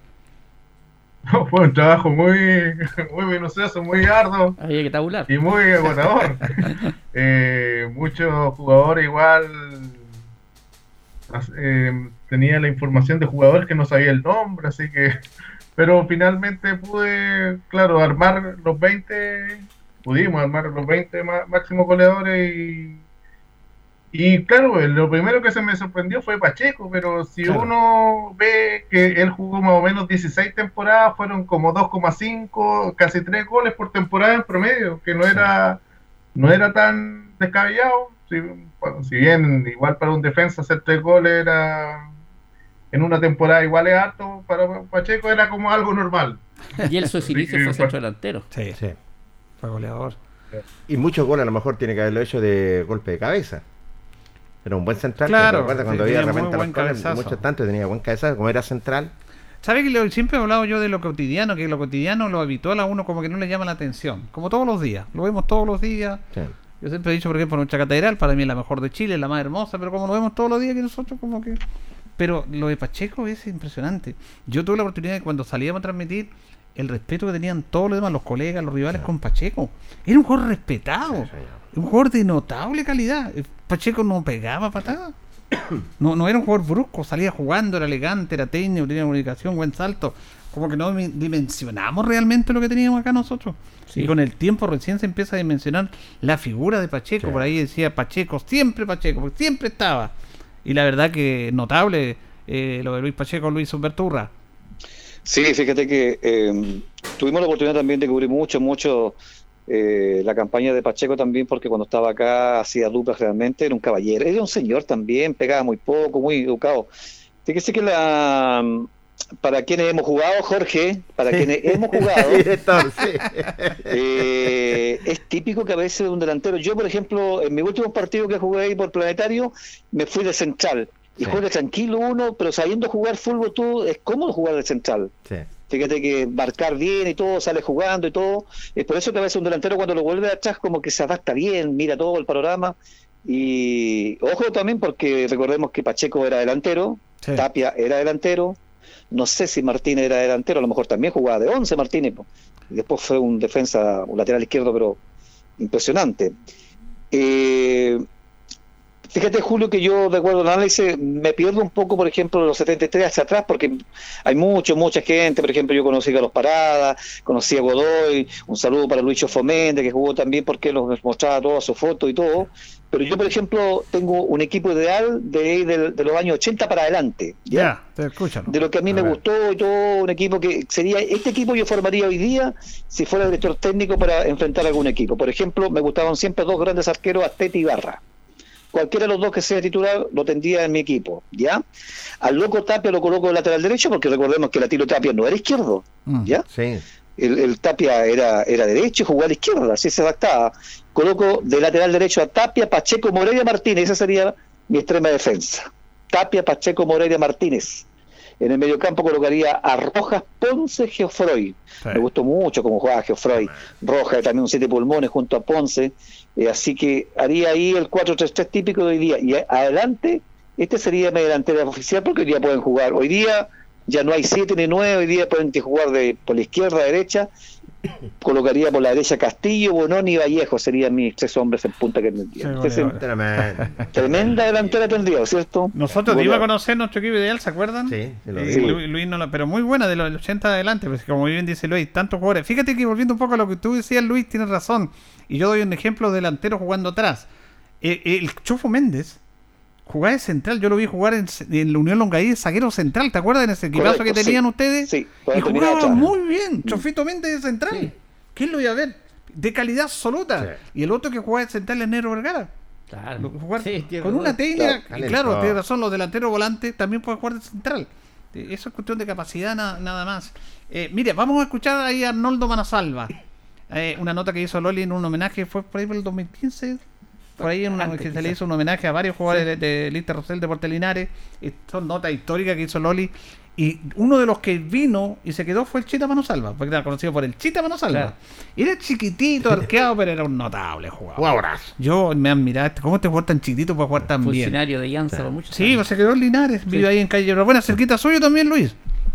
No, fue un trabajo muy, muy minucioso, muy arduo Había que tabular. y muy agotador. Eh, muchos jugadores igual eh, tenía la información de jugadores que no sabía el nombre, así que, pero finalmente pude, claro, armar los 20, pudimos armar los 20 má- máximos goleadores y, y claro, eh, lo primero que se me sorprendió fue Pacheco, pero si Claro. uno ve que él jugó más o menos 16 temporadas, fueron como 2,5, casi 3 goles por temporada en promedio, que no era no era tan descabellado. Si, bueno, si bien igual para un defensa hacer 3 goles era en una temporada igual es harto, para Pacheco era como algo normal. Y él, su inicio fue centro delantero. Sí, Sí. fue goleador. Y muchos goles a lo mejor tiene que haberlo hecho de golpe de cabeza. Era un buen central. Claro, ¿te acuerdas cuando sí, había repente buen goles? cabezazo. Muchos tantos tenía buen cabezazo, como era central. ¿Sabe que lo- siempre he hablado yo de lo cotidiano? Que lo cotidiano, lo habitual a uno como que no le llama la atención. Como todos los días. Lo vemos todos los días. Sí. Yo siempre he dicho, por ejemplo, nuestra catedral, para mí es la mejor de Chile, la más hermosa, pero como lo vemos todos los días que nosotros como que... Pero lo de Pacheco es impresionante. Yo tuve la oportunidad de cuando salíamos a transmitir el respeto que tenían todos los demás, los colegas, los rivales con Pacheco. Era un jugador respetado, un jugador de notable calidad. Eh, Pacheco no pegaba patadas. No, no era un jugador brusco, salía jugando, era elegante, era técnico, tenía comunicación, buen salto. Como que no dimensionamos realmente lo que teníamos acá nosotros. Sí. Y con el tiempo recién se empieza a dimensionar la figura de Pacheco. Sí. Por ahí decía Pacheco, siempre Pacheco, porque siempre estaba. Y la verdad que notable eh, lo de Luis Pacheco, Luis Humberturra. Sí, fíjate que eh, tuvimos la oportunidad también de cubrir mucho, mucho eh, la campaña de Pacheco también, porque cuando estaba acá hacía duplas realmente, era un caballero, era un señor también, pegaba muy poco, muy educado. Fíjese que la para quienes hemos jugado, Jorge, para quienes hemos jugado, Director, eh, es típico que a veces un delantero, yo por ejemplo, en mi último partido que jugué ahí por Planetario, me fui de central. Y Sí. juega tranquilo uno, pero sabiendo jugar fútbol tú, es cómodo jugar de central. Sí. Fíjate que marcar bien y todo, sale jugando y todo. Es por eso que a veces un delantero cuando lo vuelve atrás como que se adapta bien, mira todo el panorama. Y ojo también porque recordemos que Pacheco era delantero, Sí. Tapia era delantero, no sé si Martínez era delantero, a lo mejor también jugaba de 11 Martínez. después fue un defensa, un lateral izquierdo, pero impresionante. Eh, Fíjate, Julio, que yo, de acuerdo al análisis, me pierdo un poco, por ejemplo, de los 73 hacia atrás, porque hay mucho, mucha gente. Por ejemplo, yo conocí a Carlos Parada, conocí a Godoy, un saludo para Luis Foméndez, que jugó también porque nos mostraba toda su foto y todo. Pero yo, por ejemplo, tengo un equipo ideal de, de, de los años 80 para adelante. Ya, te escuchan. De lo que a mí me ver. gustó y todo, un equipo que sería, este equipo yo formaría hoy día si fuera director técnico para enfrentar algún equipo. Por ejemplo, me gustaban siempre dos grandes arqueros, Astete y Barra. Cualquiera de los dos que sea titular lo tendría en mi equipo, ¿ya? Al loco Tapia lo coloco de lateral derecho porque recordemos que el Tilo Tapia no era izquierdo, Mm. ¿ya? Sí. El, el Tapia era, era derecho y jugaba a la izquierda, así se adaptaba. Coloco de lateral derecho a Tapia, Pacheco, Moreira, Martínez, esa sería mi extrema defensa. Tapia, Pacheco, Moreira, Martínez. En el mediocampo colocaría a Rojas, Ponce, Geoffroy. Sí. Me gustó mucho cómo jugaba Geoffroy. Rojas también un siete pulmones junto a Ponce. Eh, así que haría ahí el 4-3-3 típico de hoy día. Y adelante, este sería mi delantera oficial porque hoy día pueden jugar. Hoy día ya no hay siete ni nueve, hoy día pueden jugar de por la izquierda, derecha. Colocaría por la derecha Castillo, Bononi y Vallejo, serían mis tres hombres en punta que tendría. Sí, Entonces, tremenda delantera tendría, ¿cierto? Nosotros iba a conocer nuestro equipo ideal, ¿se acuerdan? Sí, se lo Eh, Luis no lo- pero muy buena de los 80 adelante, pues como bien dice Luis, tantos jugadores. Fíjate que volviendo un poco a lo que tú decías, Luis, tienes razón. Y yo doy un ejemplo delantero jugando atrás. Eh, el Chofo Méndez jugaba de central, yo lo vi jugar en, en la Unión Longaí de zaguero central, ¿te acuerdas de ese equipazo Correcto, que tenían sí. ustedes? Sí, y jugaba muy bien, Chofito Méndez de central. ¿Quién lo iba a ver? De calidad absoluta. Y el otro que jugaba de central es Nero Vergara. Jugar con una técnica, Claro, y claro, tiene razón, los delanteros volantes también pueden jugar de central. Eh, Eso es cuestión de capacidad na- nada más. Eh, mire, vamos a escuchar ahí a Arnoldo Manasalva. Eh, una nota que hizo Loli en un homenaje, fue por ahí por el 2015. Por ahí en una, Antes, que se le hizo un homenaje a varios jugadores de, de Lister Rosell de Portelinares. Y son notas históricas que hizo Loli. Y uno de los que vino y se quedó fue el Chita Manosalva, porque era conocido por el Chita Manosalva. Claro. Era chiquitito, arqueado, pero era un notable jugador. Jugadorazo. Yo me admiraba, este, ¿cómo este jugador tan chiquitito puede jugar tan bien? Funcionario de Llanza por muchos Sí, años. pues se quedó en Linares, vive ahí en calle Buena, cerquita suyo también, Luis.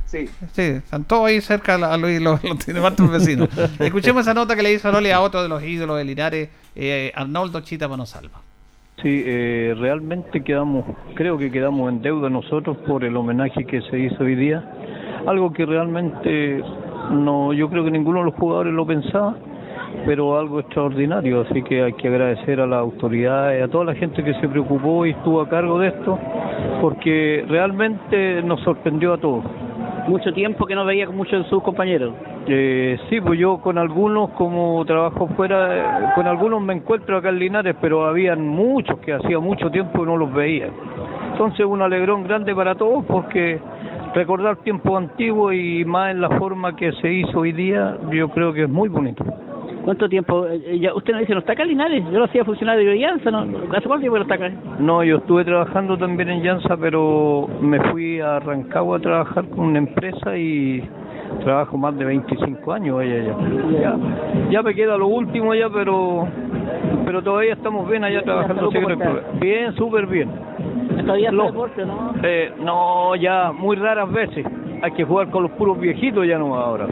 Sí. Sí, están todos ahí cerca a Luis, los, los tiene cuatro vecinos. Escuchemos esa nota que le hizo Loli a otro de los ídolos de Linares, eh, Arnoldo Chita Manosalva. Sí, eh, realmente quedamos, creo que quedamos en deuda nosotros por el homenaje que se hizo hoy día. Algo que realmente no, yo creo que ninguno de los jugadores lo pensaba, pero algo extraordinario. Así que hay que agradecer a las autoridades, a toda la gente que se preocupó y estuvo a cargo de esto, porque realmente nos sorprendió a todos. Mucho tiempo que no veía con muchos de sus compañeros. Eh, sí, pues yo con algunos, como trabajo fuera, con algunos me encuentro acá en Linares, pero habían muchos que hacía mucho tiempo que no los veía. Entonces un alegrón grande para todos porque recordar tiempos antiguos y más en la forma que se hizo hoy día, yo creo que es muy bonito. ¿Cuánto tiempo? eh, ya usted nos dice, no está acá Linares. Yo lo hacía funcionario de Llanza, ¿no? ¿Hace cuánto tiempo no está acá? No, yo estuve trabajando también en Llanza, pero me fui a Rancagua a trabajar con una empresa y trabajo más de 25 años allá ya. Ya, ya me queda lo último ya, pero pero todavía estamos bien allá trabajando. no. Bien, súper bien. Todavía está deporte, ¿no? Eh, no, ya muy raras veces. Hay que jugar con los puros viejitos ya no ahora.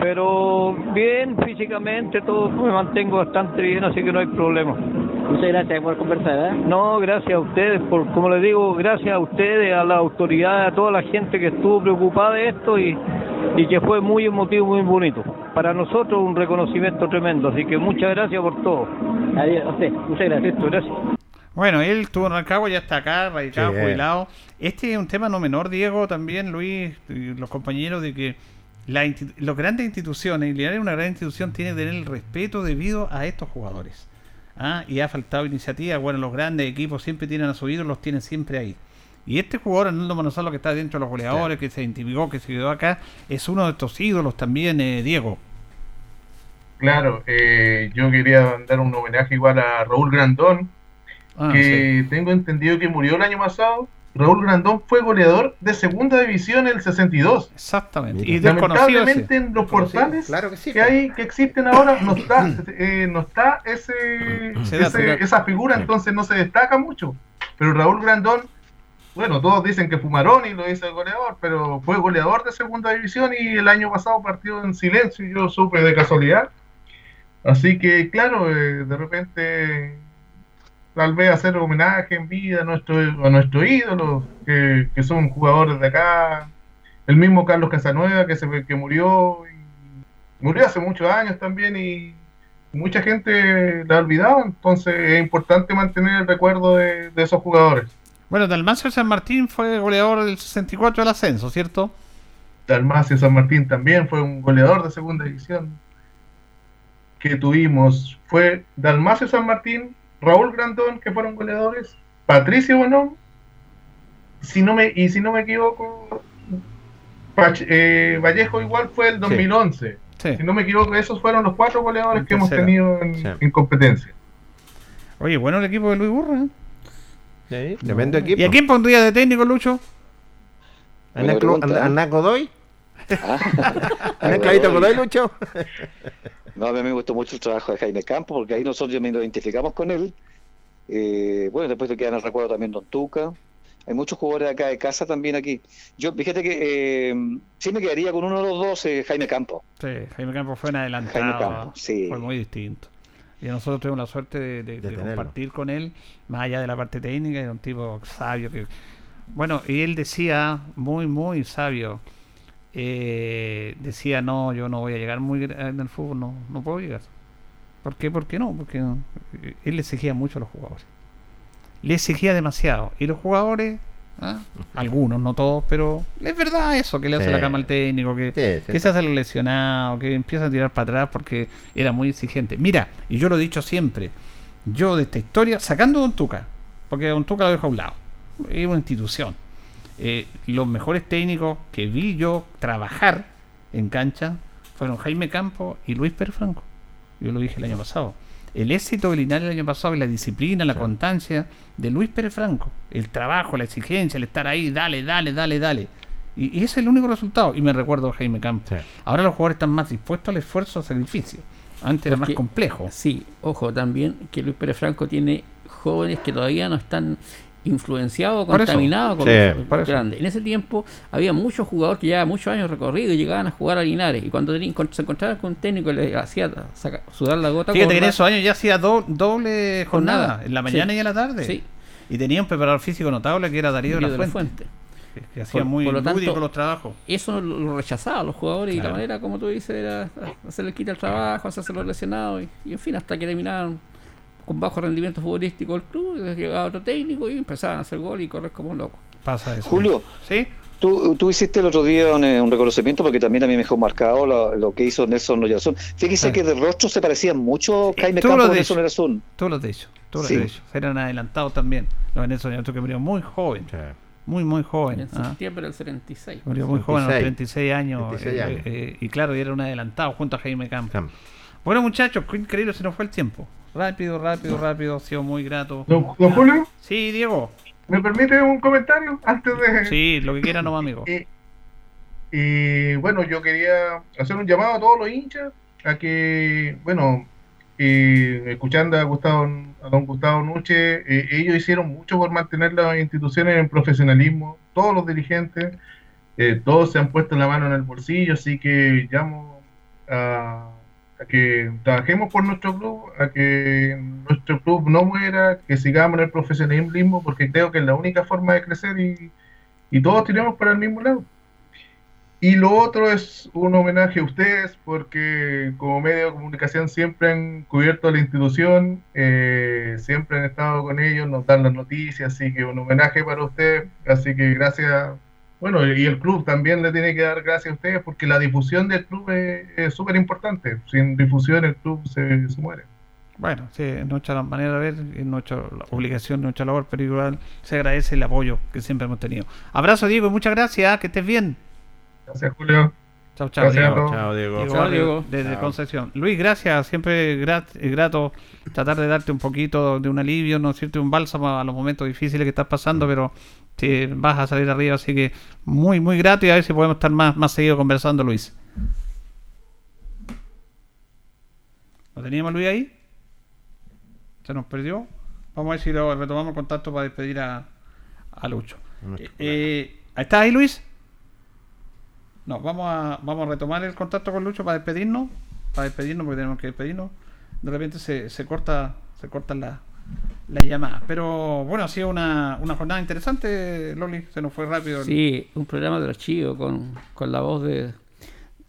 Pero bien físicamente, todo me mantengo bastante bien, así que no hay problema. Muchas gracias por conversar, ¿eh? No, gracias a ustedes, por, como les digo, gracias a ustedes, a las autoridades, a toda la gente que estuvo preocupada de esto y, y que fue muy emotivo, muy bonito. Para nosotros un reconocimiento tremendo, así que muchas gracias por todo. Adiós, a usted, muchas gracias. Listo, gracias. Bueno, él estuvo en Rancagua, ya está acá, radicado, Sí. jubilado. Este es un tema no menor, Diego, también, Luis, y los compañeros, de que las grandes instituciones, y es una gran institución, tiene que tener el respeto debido a estos jugadores. Ah, y ha faltado iniciativa. Bueno, los grandes equipos siempre tienen a su ídolo, los tienen siempre ahí. Y este jugador, Arnoldo Manosalo, que está dentro de los goleadores, que se intimidó, que se quedó acá, es uno de estos ídolos también, eh, Diego. Claro, eh, yo quería dar un homenaje igual a Raúl Grandón, Ah, que tengo entendido que murió el año pasado. Raúl Grandón fue goleador de segunda división en el 62. Exactamente. Y Lamentablemente ese. en los portales Claro que sí. que hay que existen ahora no está eh, no está ese, ese- esa figura entonces no se destaca mucho pero Raúl Grandón bueno todos dicen que fumaron y lo dice el goleador pero fue goleador de segunda división y el año pasado partió en silencio y yo supe de casualidad. Así que claro eh, de repente tal vez hacer homenaje en vida a nuestro a nuestro ídolo que, que son jugadores de acá el mismo Carlos Casanueva que se que murió murió hace muchos años también y mucha gente la ha olvidado entonces es importante mantener el recuerdo de esos jugadores Bueno, Dalmacio San Martín fue goleador del 64 del ascenso, ¿cierto? Dalmacio San Martín también fue un goleador de segunda división que tuvimos fue Dalmacio San Martín Raúl Grandón que fueron goleadores Patricio Bonón si no me y si no me equivoco Pach- eh, Vallejo igual fue el 2011 Sí. si no me equivoco esos fueron los cuatro goleadores que hemos tenido en, Sí. en competencia Oye, bueno el equipo de Luis Burra. ¿eh? Sí, tremendo No. equipo. ¿Y a quién pondría de técnico, Lucho? ¿A Naco- pregunta, a- a ¿eh? Naco Doy? Ah. ¿A Naclavito Godoy, Lucho? No, a mí me gustó mucho el trabajo de Jaime Campos, porque ahí nosotros nos identificamos con él. Eh, bueno, después te quedan el recuerdo también Don Tuca. Hay muchos jugadores acá de casa también aquí. Yo, fíjate que eh, sí me quedaría con uno de los dos, eh, Jaime Campos. Sí, Jaime Campos fue en adelantado. Jaime Campos, sí. Fue muy distinto. Y nosotros tuvimos la suerte de, de- de tenerlo. compartir con él, más allá de la parte técnica, era un tipo sabio. que Bueno, y él decía, muy, muy sabio, eh, decía, no, yo no voy a llegar muy en el fútbol, no, no puedo llegar. ¿Por qué? ¿Por qué no? Porque eh, él le exigía mucho a los jugadores. Le exigía demasiado. Y los jugadores, ¿ah? algunos, no todos, pero es verdad eso, que le hace Sí. la cama al técnico, que, Sí, sí. que se hace el lesionado, que empieza a tirar para atrás porque era muy exigente. Mira, y yo lo he dicho siempre, yo de esta historia, sacando a Don Tuca, porque Don Tuca lo dejo a un lado, es una institución. Eh, los mejores técnicos que vi yo trabajar en cancha fueron Jaime Campo y Luis Pérez Franco. Yo lo dije el año pasado. El éxito de Linares el año pasado y la disciplina, la constancia de Luis Pérez Franco, el trabajo, la exigencia, el estar ahí, dale, dale, dale, dale. Y, y ese es el único resultado. Y me recuerdo a Jaime Campo. Ahora los jugadores están más dispuestos al esfuerzo, al sacrificio. Antes era más complejo. Sí, ojo, también que Luis Pérez Franco tiene jóvenes que todavía no están influenciados o Por eso. con Sí, grandes. En ese tiempo había muchos jugadores que llevaban muchos años recorrido y llegaban a jugar a Linares. Y cuando tenían- se encontraban con un técnico que le hacía saca- sudar la gota Fíjate que en esos años ya hacía do- doble jornada, Jornada, en la mañana sí. y en la tarde. Sí. Y tenía un preparador físico notable que era Darío, Darío de la Fuente. Que, que hacía Por- muy por lo tanto, lúdico los trabajos. Eso lo, lo rechazaban los jugadores y la manera, como tú dices, era hacerle quita el trabajo, hacerse los lesionados y, y en fin, hasta que terminaron con bajo rendimiento futbolístico el club, llegaba otro técnico y empezaban a hacer gol y correr como locos. Pasa eso. Julio, ¿Sí? tú, tú hiciste el otro día un, eh, un reconocimiento porque también a mí me dejó marcado lo, lo que hizo Nelson Oyarzún. Fíjese Ah. que de rostro se parecían mucho Jaime Tú Campos lo y Nelson. Oyarzún. Tú lo has dicho. Tú lo has Sí. dicho. Eran adelantados también. Los venezolanos que murió muy joven. Muy, muy joven. En ah. septiembre del 76. Murió muy joven, a los 36. 36 años. 36 eh, años. eh, y claro, y era un adelantado junto a Jaime Campos. Bueno, muchachos, qué increíble se nos fue el tiempo. Rápido, rápido, rápido. Ha sido muy grato. Don, don Julio, Sí, Diego. ¿me permite un comentario antes de...? Sí, lo que quiera nomás, amigo. Y, y, bueno, yo quería hacer un llamado a todos los hinchas a que, bueno, escuchando a Gustavo, a don Gustavo Nuche, eh, ellos hicieron mucho por mantener las instituciones en profesionalismo, todos los dirigentes, eh, todos se han puesto la mano en el bolsillo, así que llamo a, a que trabajemos por nuestro club, a que nuestro club no muera, que sigamos en el profesionalismo, porque creo que es la única forma de crecer y, y todos tiremos para el mismo lado. Y lo otro es un homenaje a ustedes, porque como medio de comunicación siempre han cubierto la institución, eh, siempre han estado con ellos, nos dan las noticias, así que un homenaje para ustedes, así que gracias. Bueno, y el club también le tiene que dar gracias a ustedes, porque la difusión del club es es súper importante. Sin difusión el club se, se muere. Bueno, sí, es nuestra manera de ver, es nuestra obligación, nuestra labor, pero igual se agradece el apoyo que siempre hemos tenido. Abrazo, Diego, y muchas gracias, que estés bien. Gracias, Julio. Chao, chao, Gracias Diego. Chao, Diego. Diego Chao, Diego. Desde Chao. Concepción. Luis, gracias. Siempre grat- eh, grato tratar de darte un poquito de un alivio, no decirte un bálsamo a los momentos difíciles que estás pasando, pero te vas a salir arriba, así que muy, muy grato y a ver si podemos estar más, más seguido conversando, Luis. ¿Lo teníamos Luis ahí? ¿Se nos perdió? Vamos a ver si lo retomamos el contacto para despedir a, a Lucho. Eh, ¿Estás ahí, Luis? No, vamos a, vamos a retomar el contacto con Lucho para despedirnos. Para despedirnos, porque tenemos que despedirnos. De repente se, se corta se cortan las la llamadas. Pero bueno, ha sido una, una jornada interesante, Loli. Se nos fue rápido. el- Sí, un programa de archivo con, con la voz de,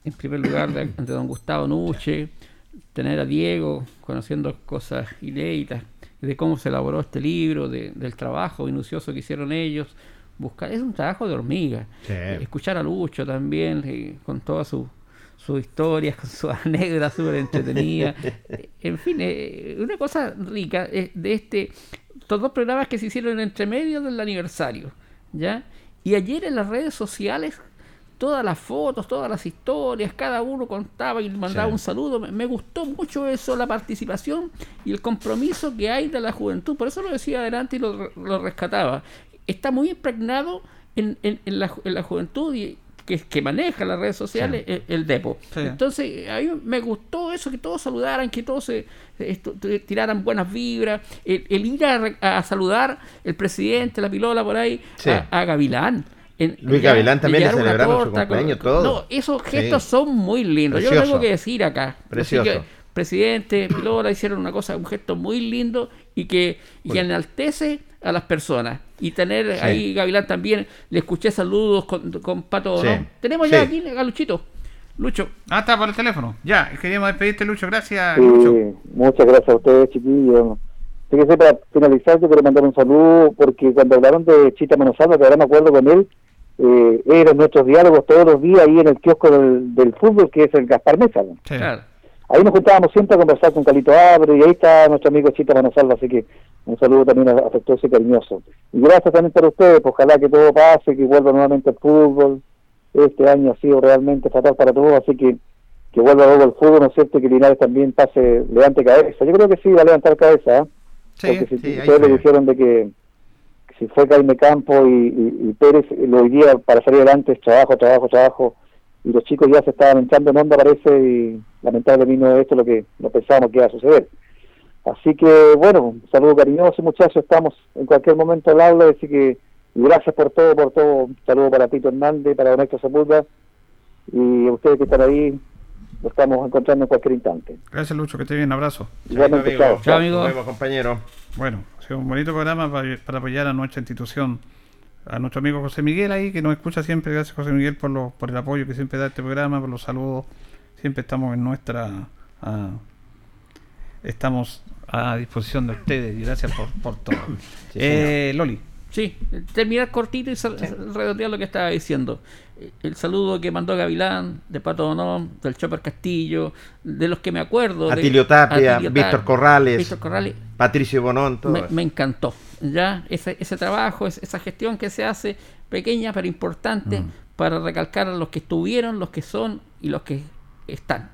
en primer lugar, de, de don Gustavo Nuche, tener a Diego conociendo cosas inéditas, de cómo se elaboró este libro, de- del trabajo minucioso que hicieron ellos. Buscar, es un trabajo de hormiga. Sí. Escuchar a Lucho también, eh, con todas sus sus historias, con sus anécdotas súper entretenidas. En fin, eh, una cosa rica eh, de este, estos dos programas que se hicieron entre medio del aniversario, ¿ya? Y ayer en las redes sociales todas las fotos, todas las historias, cada uno contaba y mandaba Sí. un saludo. Me, me gustó mucho eso, la participación y el compromiso que hay de la juventud. Por eso lo decía adelante y lo, lo rescataba. Está muy impregnado en, en- en la, en la juventud y que, que maneja las redes sociales el, el Depo. Sí. Entonces, a mí me gustó eso, que todos saludaran, que todos se, esto, tiraran buenas vibras, el, el ir a, saludar el presidente, la pilola por ahí, Sí. a, a Gavilán. En- Luis ya- Gavilán también le celebramos su cumpleaños, con- todo. No, esos gestos son muy lindos. Yo Precioso. tengo que decir acá. Así Precioso. que, presidente, pilola hicieron una cosa, un gesto muy lindo y que, y que enaltece a las personas. Y tener Sí. ahí, Gavilán también, le escuché saludos con, con Pato, Sí. ¿no? Tenemos ya aquí a Luchito. Lucho. Ah, está por el teléfono. Ya, queríamos despedirte, Lucho. Gracias, Sí, Lucho. muchas gracias a ustedes, chiquillos. Fíjese, para finalizar, yo quiero mandar un saludo porque cuando hablaron de Chita Manosalva, que ahora me acuerdo con él, eh, eran nuestros diálogos todos los días ahí en el kiosco del, del fútbol, que es el Gaspar Mesa. ¿no? Claro. Ahí nos juntábamos siempre a conversar con Calito Abre y ahí está nuestro amigo Chita Manosalva, así que un saludo también afectuoso y cariñoso. Y gracias también para ustedes, pues, ojalá que todo pase, que vuelva nuevamente el fútbol. Este año ha sido realmente fatal para todos, así que que vuelva luego el fútbol, ¿no es cierto? Y que Linares también pase, levante cabeza. Yo creo que sí, va a levantar cabeza, ¿eh? Sí, Porque si sí, ustedes le dijeron de que si fue Jaime Campo y, y- y Pérez, lo hoy día para salir adelante es trabajo, trabajo, trabajo. Y los chicos ya se estaban entrando en onda, parece, y lamentablemente no es esto lo que no pensábamos que iba a suceder. Así que, bueno, un saludo cariñoso, muchachos. Estamos en cualquier momento al habla, así que gracias por todo, por todo. Un saludo para Tito Hernández, para Don Héctor y a ustedes que están ahí. Lo estamos encontrando en cualquier instante. Gracias, Lucho. Que esté bien. Abrazo. Igualmente, amigo. chao. Chao, amigo. Nos vemos, compañero. Bueno, ha sido un bonito programa para, para apoyar a nuestra institución. A nuestro amigo José Miguel ahí, que nos escucha siempre. Gracias, José Miguel, por, lo, por el apoyo que siempre da este programa, por los saludos. Siempre estamos en nuestra. ah, estamos a disposición de ustedes y gracias por, por todo. Sí, eh. Loli. Sí, terminar cortito y sal- redondear lo que estaba diciendo. El saludo que mandó Gavilán, de Pato Donón, del Chopper Castillo, de los que me acuerdo. de- Atilio Tapia, Atilio Víctor Tapia, Corrales, Víctor Corrales. Patricio Bonón, todo me encantó. Ya, ese, ese trabajo, es- esa gestión que se hace, pequeña pero importante, Mm. para recalcar a los que estuvieron, los que son y los que están.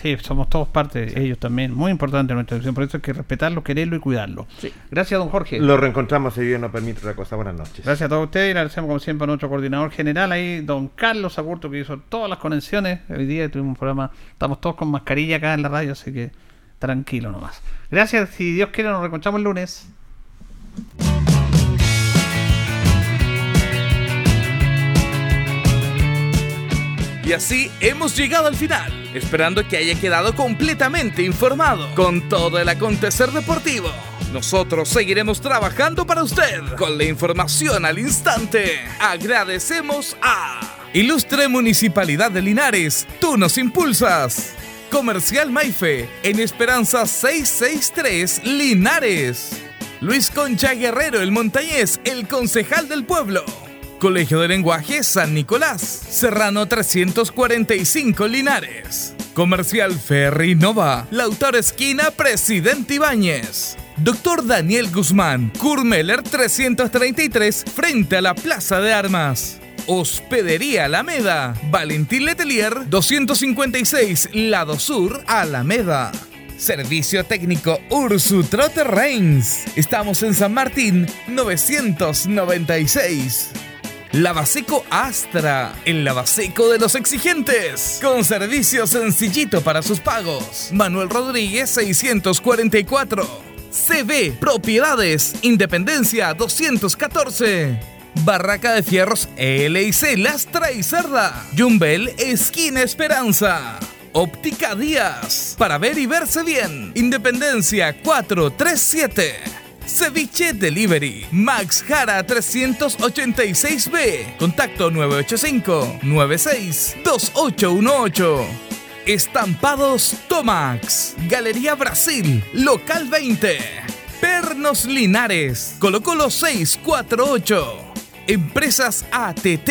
Sí, somos todos parte de ellos también. Muy importante nuestra institución. Por eso hay que respetarlo, quererlo y cuidarlo. Gracias, don Jorge. Lo reencontramos si Dios nos permite otra cosa. Buenas noches. Gracias a todos ustedes y le agradecemos como siempre a nuestro coordinador general ahí, don Carlos Agurto, que hizo todas las conexiones. Hoy día tuvimos un programa, estamos todos con mascarilla acá en la radio, así que tranquilo nomás. Gracias, si Dios quiere nos reencontramos el lunes. Y así hemos llegado al final, esperando que haya quedado completamente informado con todo el acontecer deportivo. Nosotros seguiremos trabajando para usted con la información al instante. Agradecemos a Ilustre Municipalidad de Linares, tú nos impulsas. Comercial Maife, en Esperanza 663 Linares. Luis Concha Guerrero, el montañés, el concejal del pueblo. Colegio de Lenguaje San Nicolás, Serrano 345 Linares. Comercial Ferry Nova, Lautaro Esquina, Presidente Ibáñez. Doctor Daniel Guzmán, Kurmeller 333, frente a la Plaza de Armas. Hospedería Alameda, Valentín Letelier 256, Lado Sur, Alameda. Servicio técnico Ursu Trotter Reigns. Estamos en San Martín 996. Lavaseco Astra, el lavaseco de los exigentes, con servicio sencillito para sus pagos. Manuel Rodríguez 644. CB Propiedades, Independencia 214. Barraca de Fierros LIC Lastra y Cerda. Jumbel Esquina Esperanza. Óptica Díaz. Para ver y verse bien. Independencia 437. Ceviche Delivery. Max Jara 386B. Contacto 985-962818. Estampados Tomax. Galería Brasil. Local 20. Pernos Linares. Colo Colo 648. Empresas ATT.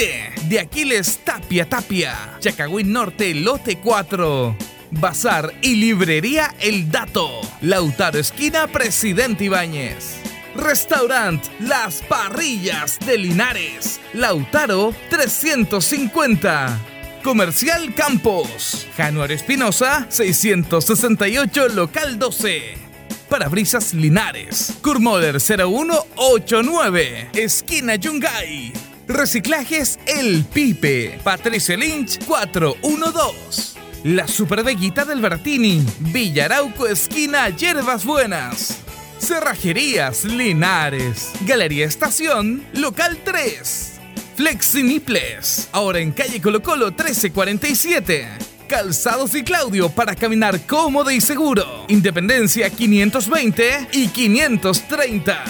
De Aquiles Tapia Tapia. Chacagüín Norte Lote 4. Bazar y Librería El Dato. Lautaro Esquina Presidente Ibáñez. Restaurant Las Parrillas de Linares. Lautaro 350. Comercial Campos. Januario Espinosa 668 Local 12. Parabrisas Linares. Kurmoder 0189. Esquina Yungay. Reciclajes El Pipe. Patricio Lynch 412. La Superveguita del Bertini. Villarauco Esquina Hierbas Buenas. Cerrajerías Linares. Galería Estación, local 3. Flexiniples. Ahora en calle Colo Colo 1347. Calzados y Claudio para caminar cómodo y seguro. Independencia 520 y 530.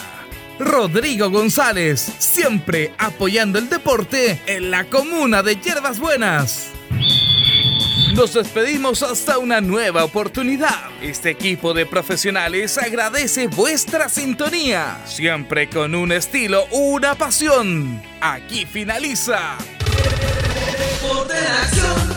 Rodrigo González, siempre apoyando el deporte en la comuna de Hierbas Buenas. Nos despedimos hasta una nueva oportunidad. Este equipo de profesionales agradece vuestra sintonía, siempre con un estilo, una pasión. Aquí finaliza. Deporte acción.